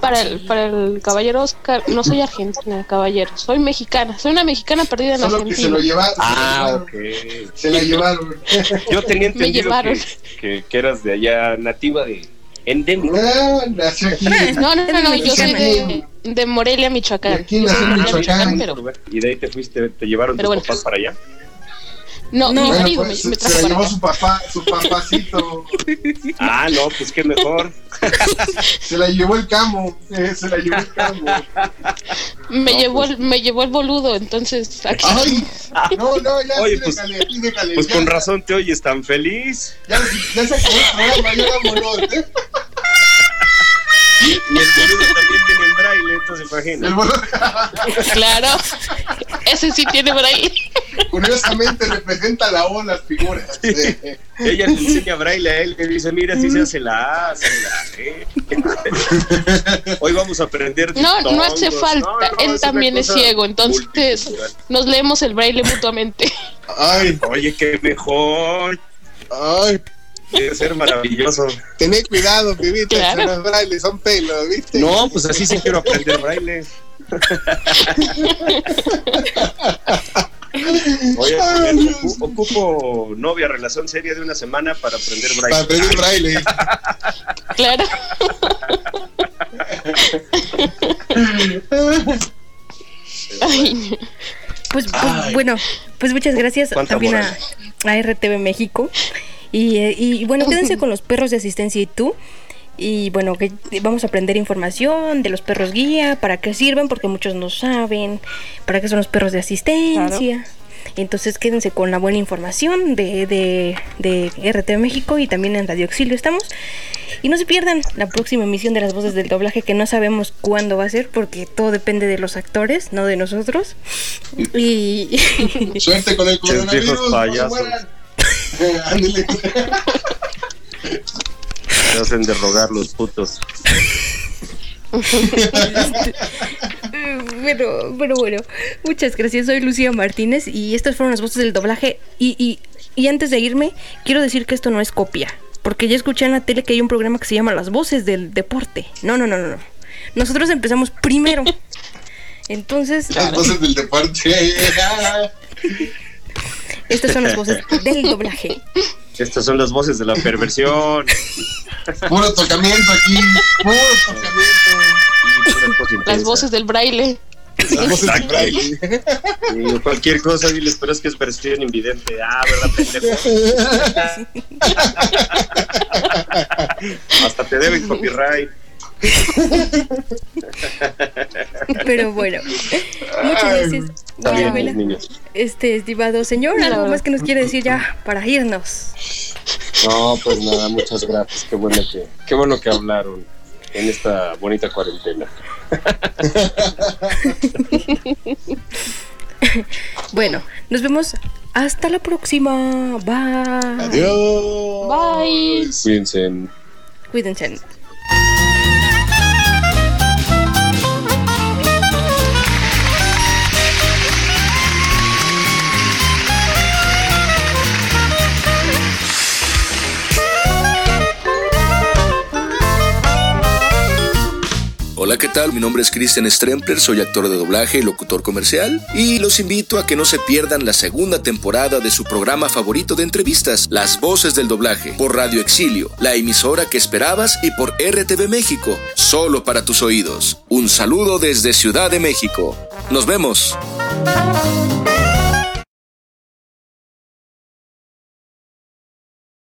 Para el, para el caballero Oscar, no soy argentina, caballero, soy mexicana, soy una mexicana perdida en Solo que se Argentina. lo llevaron. Ah, se la llevaron. Yo tenía Me llevaron. que, que eras de allá nativa de endémica. Ah. No, no, no, no, yo soy de, de Morelia, Michoacán. Aquí de en Michoacán. pero Y de ahí te fuiste, te llevaron Pero tus bueno. papás para allá. No, No. mi Bueno, pues, me, me se trajo la para llevó acá. su papá, su papacito. Ah, no, pues qué mejor. Se la llevó el camo. eh, se la llevó el camo. Me, No, llevó pues. el, me llevó el boludo, entonces aquí. Ay, no, no, ya, Oye, sí, pues- déjale, sí, déjale, Pues ya, con razón te oyes tan feliz. Ya, ya se acabó el programa, ya vámonos. Y el boludo también viene en braille, entonces El imagina. boludo, [LAUGHS] Claro. Ese sí tiene ahí. curiosamente representa la O las figuras. Ella le enseña braille a él, le dice, mira, así se hace la A, se hace la E. [LAUGHS] Hoy vamos a aprender. No, no hace falta. No, no, Él es también es ciego, entonces nos leemos el braille mutuamente. Ay, Oye, qué mejor. ay, Debe ser maravilloso. tened cuidado, pibita, Claro. brailes, son pelos, ¿viste? No, pues así sí quiero aprender braille. Oye, ocu- ocupo novia, relación seria de una semana para aprender braille. Para aprender braille. Claro. Ay, Pues, pues, bueno, pues muchas gracias también a, a RTV México. Y, eh, y bueno, quédense [LAUGHS] con los perros de asistencia y tú. Y bueno, que vamos a aprender información de los perros guía, para qué sirven, porque muchos no saben, para qué son los perros de asistencia. Entonces quédense con la buena información de, de, de RTV México y también en Radio Exilio estamos. Y no se pierdan la próxima emisión de las voces del doblaje que no sabemos cuándo va a ser porque todo depende de los actores, no de nosotros. Y [LAUGHS] Suerte con el coronavirus. no [LAUGHS] ándele. Se hacen de rogar los putos. [LAUGHS] pero, pero bueno, muchas gracias. Soy Lucía Martínez y estas fueron las voces del doblaje. Y, y, y antes de irme, quiero decir que esto no es copia. Porque ya escuché en la tele que hay un programa que se llama Las Voces del Deporte. No, no, no, no. no. Nosotros empezamos primero. Entonces, Las voces del deporte. [LAUGHS] estas son las voces del doblaje. Estas son las voces de la perversión. Puro tocamiento aquí. Puro tocamiento. Las voces del braille. Las voces del braille. Y cualquier cosa, diles, pero es que es versión invidente. Ah, ¿verdad, pendejo? [LAUGHS] Hasta te deben copyright. [LAUGHS] Pero bueno, muchas gracias. Bien, Bueno, niños. Este estimado señor, algo más que nos quiere decir ya para irnos. No, pues nada, muchas gracias. Qué bueno que, qué bueno que hablaron en esta bonita cuarentena. [LAUGHS] Bueno, nos vemos hasta la próxima. Bye. Adiós. Bye. Cuídense. Cuídense. Hola, ¿qué tal? Mi nombre es Christian Strempler, soy actor de doblaje y locutor comercial y los invito a que no se pierdan la segunda temporada de su programa favorito de entrevistas, Las Voces del Doblaje, por Radio Exilio, la emisora que esperabas y por RTV México, solo para tus oídos. Un saludo desde Ciudad de México. Nos vemos.